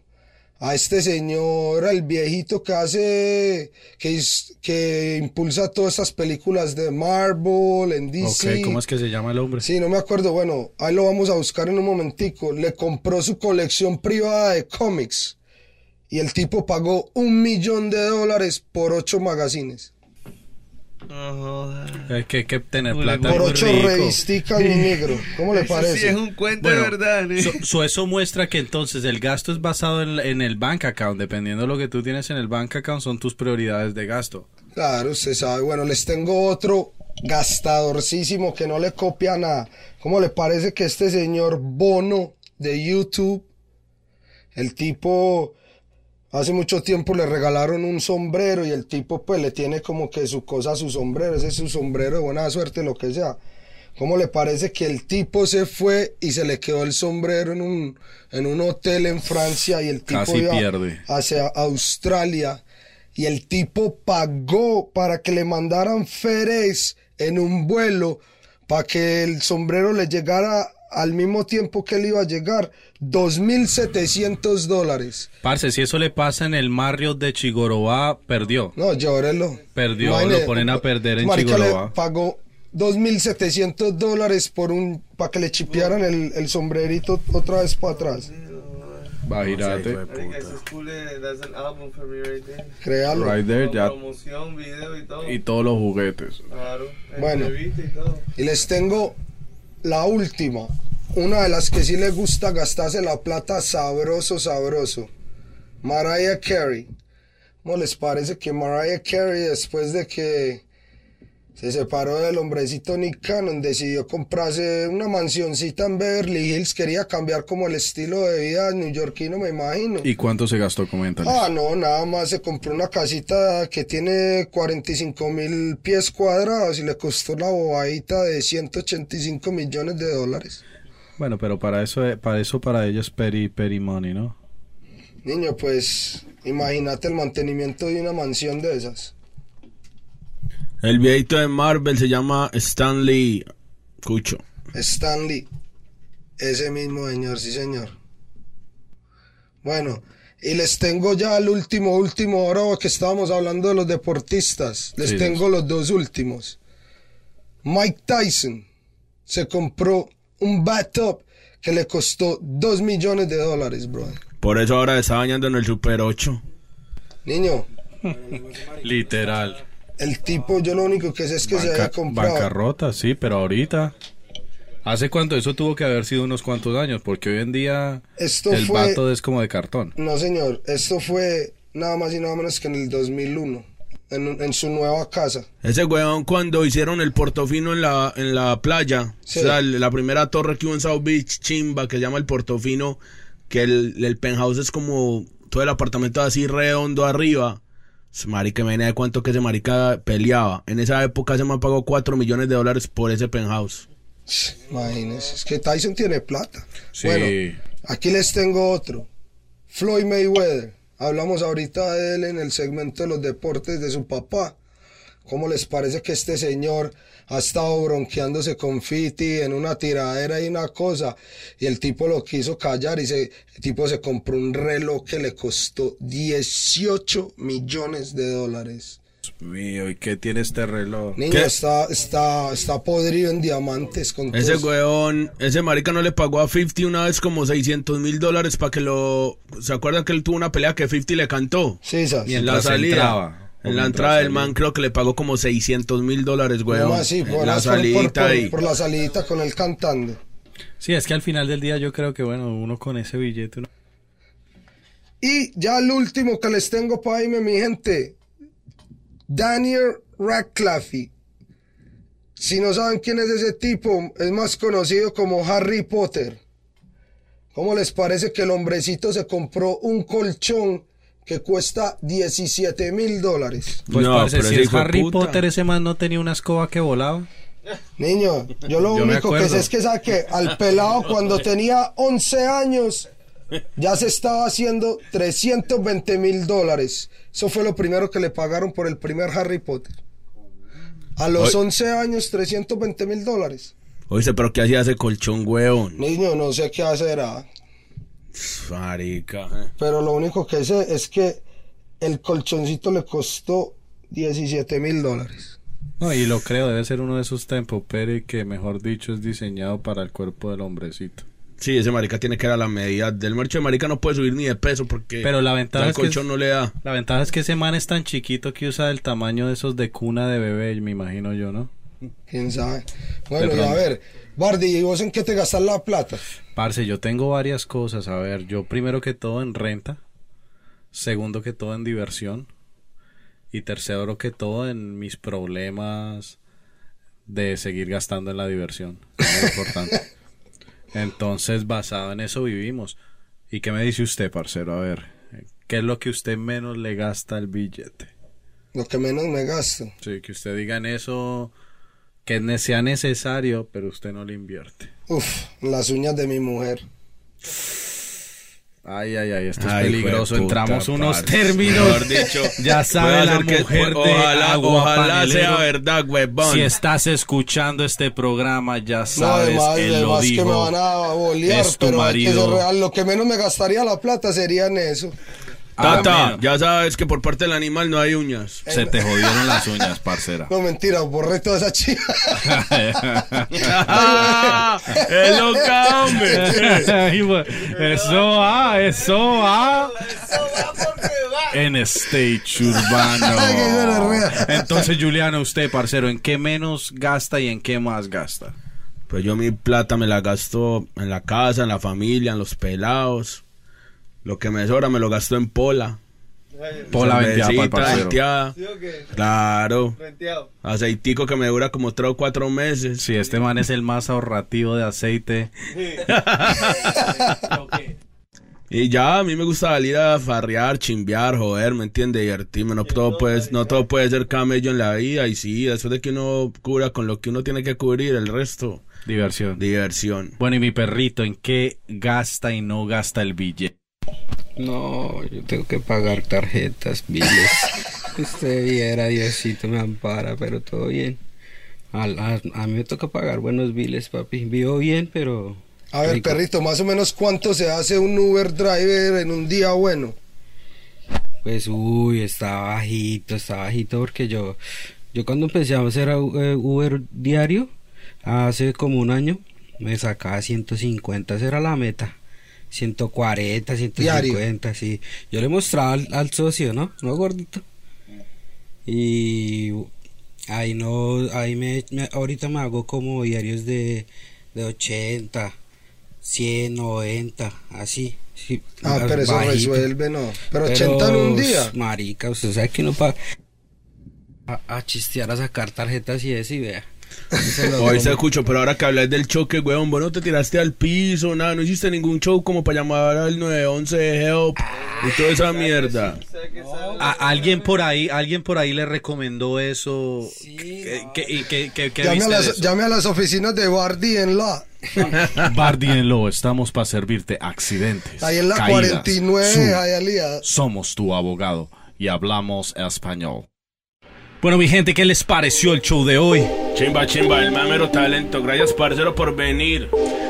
a este señor, el viejito que hace, que, que impulsa todas estas películas de Marvel, en DC. Ok, ¿cómo es que se llama el hombre? Sí, no me acuerdo. Bueno, ahí lo vamos a buscar en un momentico. Le compró su colección privada de cómics. Y el tipo pagó un millón de dólares por ocho magazines. No. Hay que, que tener Uy, plata. Por muy ocho rico. revisticas, mi negro. ¿Cómo le Eso parece? sí es un cuento Bueno, de verdad. ¿eh? so- so eso muestra que entonces el gasto es basado en, en el bank account. Dependiendo de lo que tú tienes en el bank account, son tus prioridades de gasto. Claro, usted sabe. Bueno, les tengo otro gastadorcísimo que no le copia nada. ¿Cómo le parece que este señor Bono de YouTube, el tipo, hace mucho tiempo le regalaron un sombrero y el tipo pues le tiene como que su cosa a su sombrero, ese es su sombrero de buena suerte, lo que sea. ¿Cómo le parece que el tipo se fue y se le quedó el sombrero en un, en un hotel en Francia y el tipo Casi iba pierde. hacia Australia y el tipo pagó para que le mandaran Férez en un vuelo para que el sombrero le llegara al mismo tiempo que él iba a llegar, 2.700 dólares. Parce, si eso le pasa en el Marriott de Chigorobá, perdió. No, llórelo. Perdió, Imagine, lo ponen a perder en le Chigorobá. pagó 2.700 dólares por un para que le chipearan el, el sombrerito otra vez para atrás. Bajirate. Créalo. Right there, ya. Promoción, video y todo. Y todos los juguetes. Claro. Bueno. y todo. Y les tengo la última. Una de las que sí le gusta gastarse la plata sabroso, sabroso. Mariah Carey. ¿Cómo les parece que Mariah Carey, después de que se separó del hombrecito Nick Cannon, decidió comprarse una mansioncita en Beverly Hills? Quería cambiar como el estilo de vida neoyorquino, me imagino. ¿Y cuánto se gastó? Coméntales. Ah, no, nada más se compró una casita que tiene 45 mil pies cuadrados y le costó la bobadita de 185 millones de dólares. Bueno, pero para eso, para eso para ellos es peri, peri money, ¿no? Niño, pues imagínate el mantenimiento de una mansión de esas. El viejito de Marvel se llama Stanley Cucho. Stanley, ese mismo señor, sí señor. Bueno, y les tengo ya el último, último, ahora que estábamos hablando de los deportistas, les Sí, tengo los dos últimos. Mike Tyson se compró un bathtub que le costó 2 millones de dólares, brother. Por eso ahora está bañando en el Super 8. Niño, Literal. El tipo, yo lo único que sé es que se había comprado. bancarrota, sí, pero ahorita. ¿Hace cuánto? Eso tuvo que haber sido unos cuantos años, porque hoy en día Esto el fue- vato es como de cartón. No, señor, esto fue nada más y nada menos que en el 2001, en, en su nueva casa. Ese weón cuando hicieron el Portofino en la, en la playa, Sí. o sea, la primera torre que hubo en South Beach, chimba, que se llama el Portofino, que el, el penthouse es como todo el apartamento así redondo arriba. Ese Marica, me de cuánto que ese marica peleaba. En esa época se me ha pagado 4 millones de dólares por ese penthouse. Imagínense, es que Tyson tiene plata. Sí. Bueno, aquí les tengo otro. Floyd Mayweather. Hablamos ahorita de él en el segmento de los deportes de su papá. ¿Cómo les parece que este señor ha estado bronqueándose con Fiti en una tiradera y una cosa? Y el tipo lo quiso callar y se, el tipo se compró un reloj que le costó 18 millones de dólares. Dios mío, ¿y qué tiene este reloj? Niño, ¿Qué? está, está, está podrido en diamantes con Ese todo. weón, ese marica no le pagó a 50 una vez como 600 mil dólares para que lo... ¿Se acuerdan que él tuvo una pelea que 50 le cantó? Sí. Y en la Mientras salida. entraba. En la entrada del man creo que le pagó como 600 mil dólares, weón. No, así, por, la por- por- salidita por- ahí. por la salidita con el cantante. Sí, es que al final del día yo creo que, bueno, uno con ese billete... uno- Y ya el último que les tengo para irme, mi gente. Daniel Radcliffe. Si no saben quién es ese tipo, es más conocido como Harry Potter. ¿Cómo les parece que el hombrecito se compró un colchón que cuesta 17 mil dólares? Pues No, parce, pero si es Harry puta. Potter, ese man no tenía una escoba que volaba. Niño, yo lo Yo único que sé es que sabe que al pelado cuando tenía 11 años ya se estaba haciendo 320 mil dólares. Eso fue lo primero que le pagaron por el primer Harry Potter. A los 11 años, 320 mil dólares. Oíste, pero ¿qué hacía ese colchón, weón? Niño, no sé qué hacer, ah, Marica. pero lo único que sé es que el colchoncito le costó 17 mil dólares. No, y lo creo, debe ser uno de esos Tempoperi que, mejor dicho, es diseñado para el cuerpo del hombrecito. Sí, ese marica tiene que dar la medida del marcho de marica no puede subir ni de peso porque Pero la ventaja el es que colchón es- no le da. La ventaja es que ese man es tan chiquito que usa el tamaño de esos de cuna de bebé, me imagino yo, ¿no? ¿Quién sabe? Bueno, y a ver, Bardi, ¿y vos en qué te gastas la plata? Parce, yo tengo varias cosas. A ver, yo primero que todo en renta. Segundo que todo en diversión. Y tercero que todo en mis problemas de seguir gastando en la diversión. Es muy importante. [laughs] Entonces, basado en eso vivimos. ¿Y qué me dice usted, parcero? A ver, ¿qué es lo que usted menos le gasta al billete? Lo que menos me gasto. Sí, que usted diga en eso que sea necesario, pero usted no le invierte. Uf, las uñas de mi mujer. Ay, ay, ay, esto Ay, es peligroso. hijo de puta, Entramos unos parce. términos. Mejor dicho, [laughs] ya sabe la ser que- mujer de ojalá, agua ojalá panelero. sea verdad, huevón. Si estás escuchando este programa, ya No, sabes, además, él lo además que me dijo. van a bolear, es tu pero hay que marido. real. Lo que menos me gastaría la plata sería en eso. Tata, Amén. ya sabes que por parte del animal no hay uñas. [laughs] Se te jodieron las uñas, parcera. No, mentira, borré toda esa chiva. ¡Ah! [laughs] ¡Es loca, hombre! [laughs] eso ah, eso ah. En stage Ay, qué urbano. gonorrea. Entonces, Juliana, usted, parcero, ¿en qué menos gasta y en qué más gasta? Pues yo mi plata me la gasto en la casa, en la familia, en los pelados. Lo que me sobra me lo gasto en pola. Pola venteada venteada. Claro. Aceitico que me dura como tres o cuatro meses. Si este man es el más ahorrativo de aceite. [laughs] Y ya, a mí me gusta salir a farrear, chimbear, joder, ¿me entiende? Divertirme. No todo, puede, no todo puede ser camello en la vida. Y sí, después de que uno cubra con lo que uno tiene que cubrir, el resto, Diversión. diversión. Bueno, y mi perrito, ¿en qué gasta y no gasta el billete? No, yo tengo que pagar tarjetas, biles. [laughs] Usted viera, Diosito me ampara, pero todo bien. A, a- a mí me toca pagar buenos biles, papi. Vivo bien, pero... A ver, rico. perrito, más o menos cuánto se hace un Uber driver en un día bueno. Pues, uy, está bajito, está bajito porque yo... Yo cuando empecé a hacer eh, Uber diario, hace como un año, me sacaba 150, esa era la meta. 140, 150, sí. Yo le mostraba al, al socio, ¿no? No gordito. Y ahí no, ahí me, me- ahorita me hago como diarios de, de 80, 100, 90, así. sí, Ah, pero eso bajito. resuelve, ¿no? Pero 80 en un día. Marica, usted sabe que uno para a, a chistear, a sacar tarjetas y eso y vea. Hoy se escucho, pero ahora que hablas del choque, weón, vos no te tiraste al piso, nada, no hiciste ningún show como para llamar al 911 de Help y toda esa mierda. A- alguien por ahí, alguien por ahí le recomendó eso. ¿Qué, qué- y qué- qué- qué Llame a, las, oficinas de Bardi en la. [laughs] Bardi en Lo, estamos para servirte accidentes. Ahí en la caídas, 49, Zoom. Somos tu abogado y hablamos español. Bueno, mi gente, ¿qué les pareció el show de hoy? Chimba, chimba, el mamero talento. Gracias, parcero, por venir.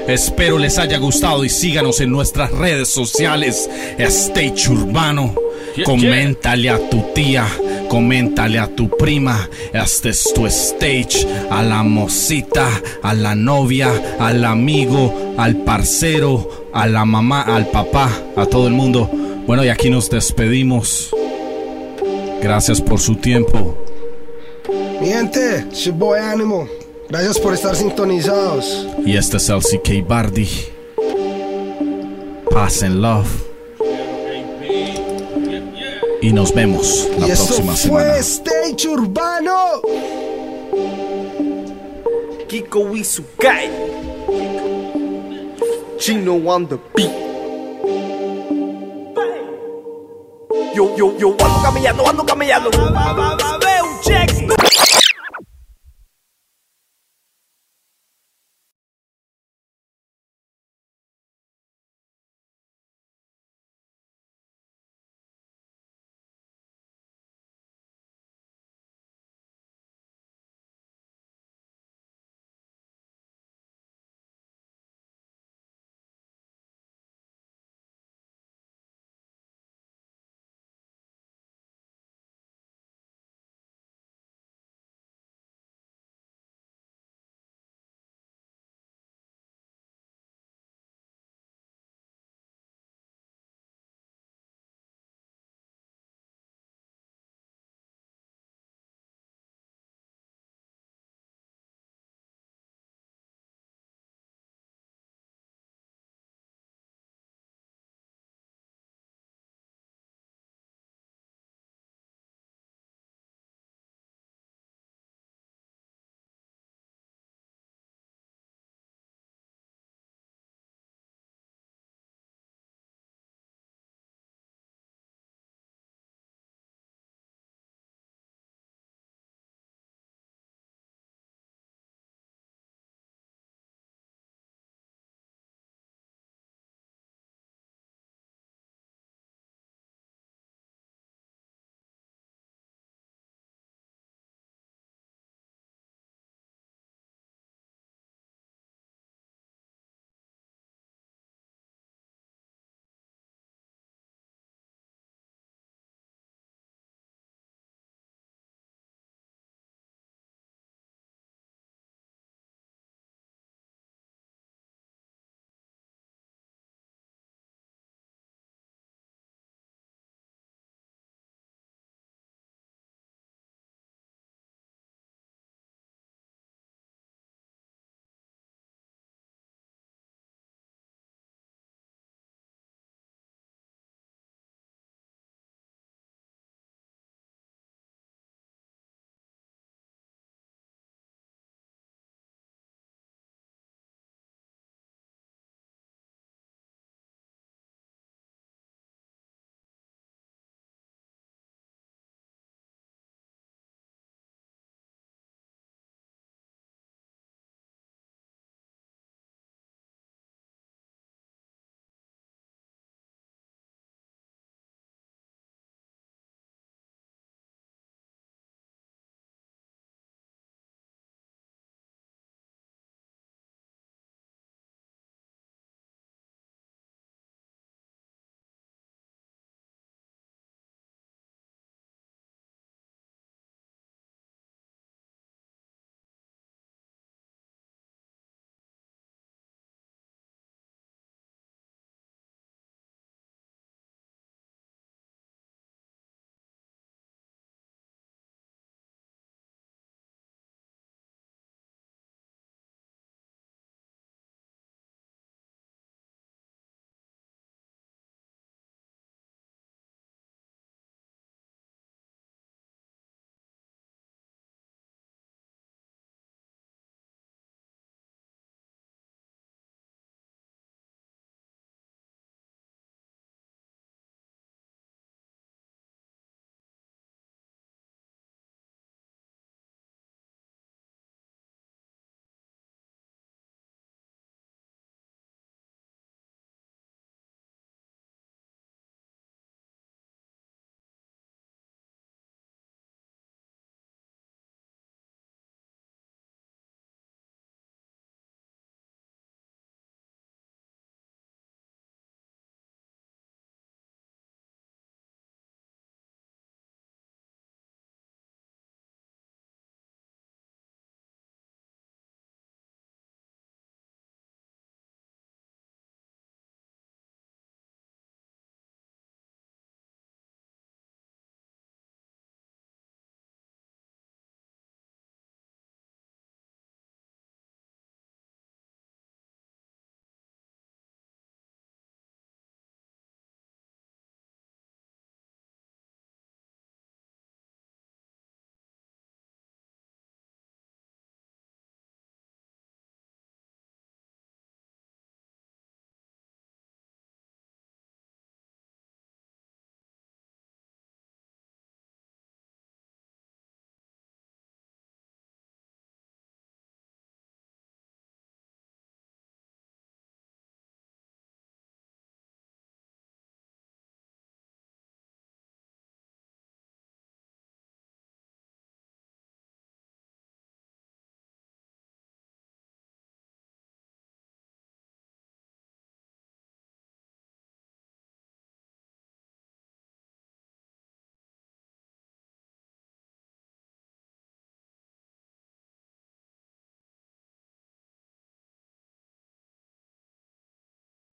Espero les haya gustado y síganos en nuestras redes sociales. Stage Urbano. Yeah, Coméntale a tu tía, coméntale a tu prima. Este es tu stage. A la mocita, a la novia, al amigo, al parcero, a la mamá, al papá, a todo el mundo. Bueno, y aquí nos despedimos. Gracias por su tiempo. Mi gente, it's your boy Ánimo. Gracias por estar sintonizados. Y este es el CK Bardi. Pass and love. Y nos vemos la y esto próxima fue semana. Stage Urbano. Kiko calle. Chino on the beat. Yo, yo, yo, ando camellando, ando camellando. Veo un check.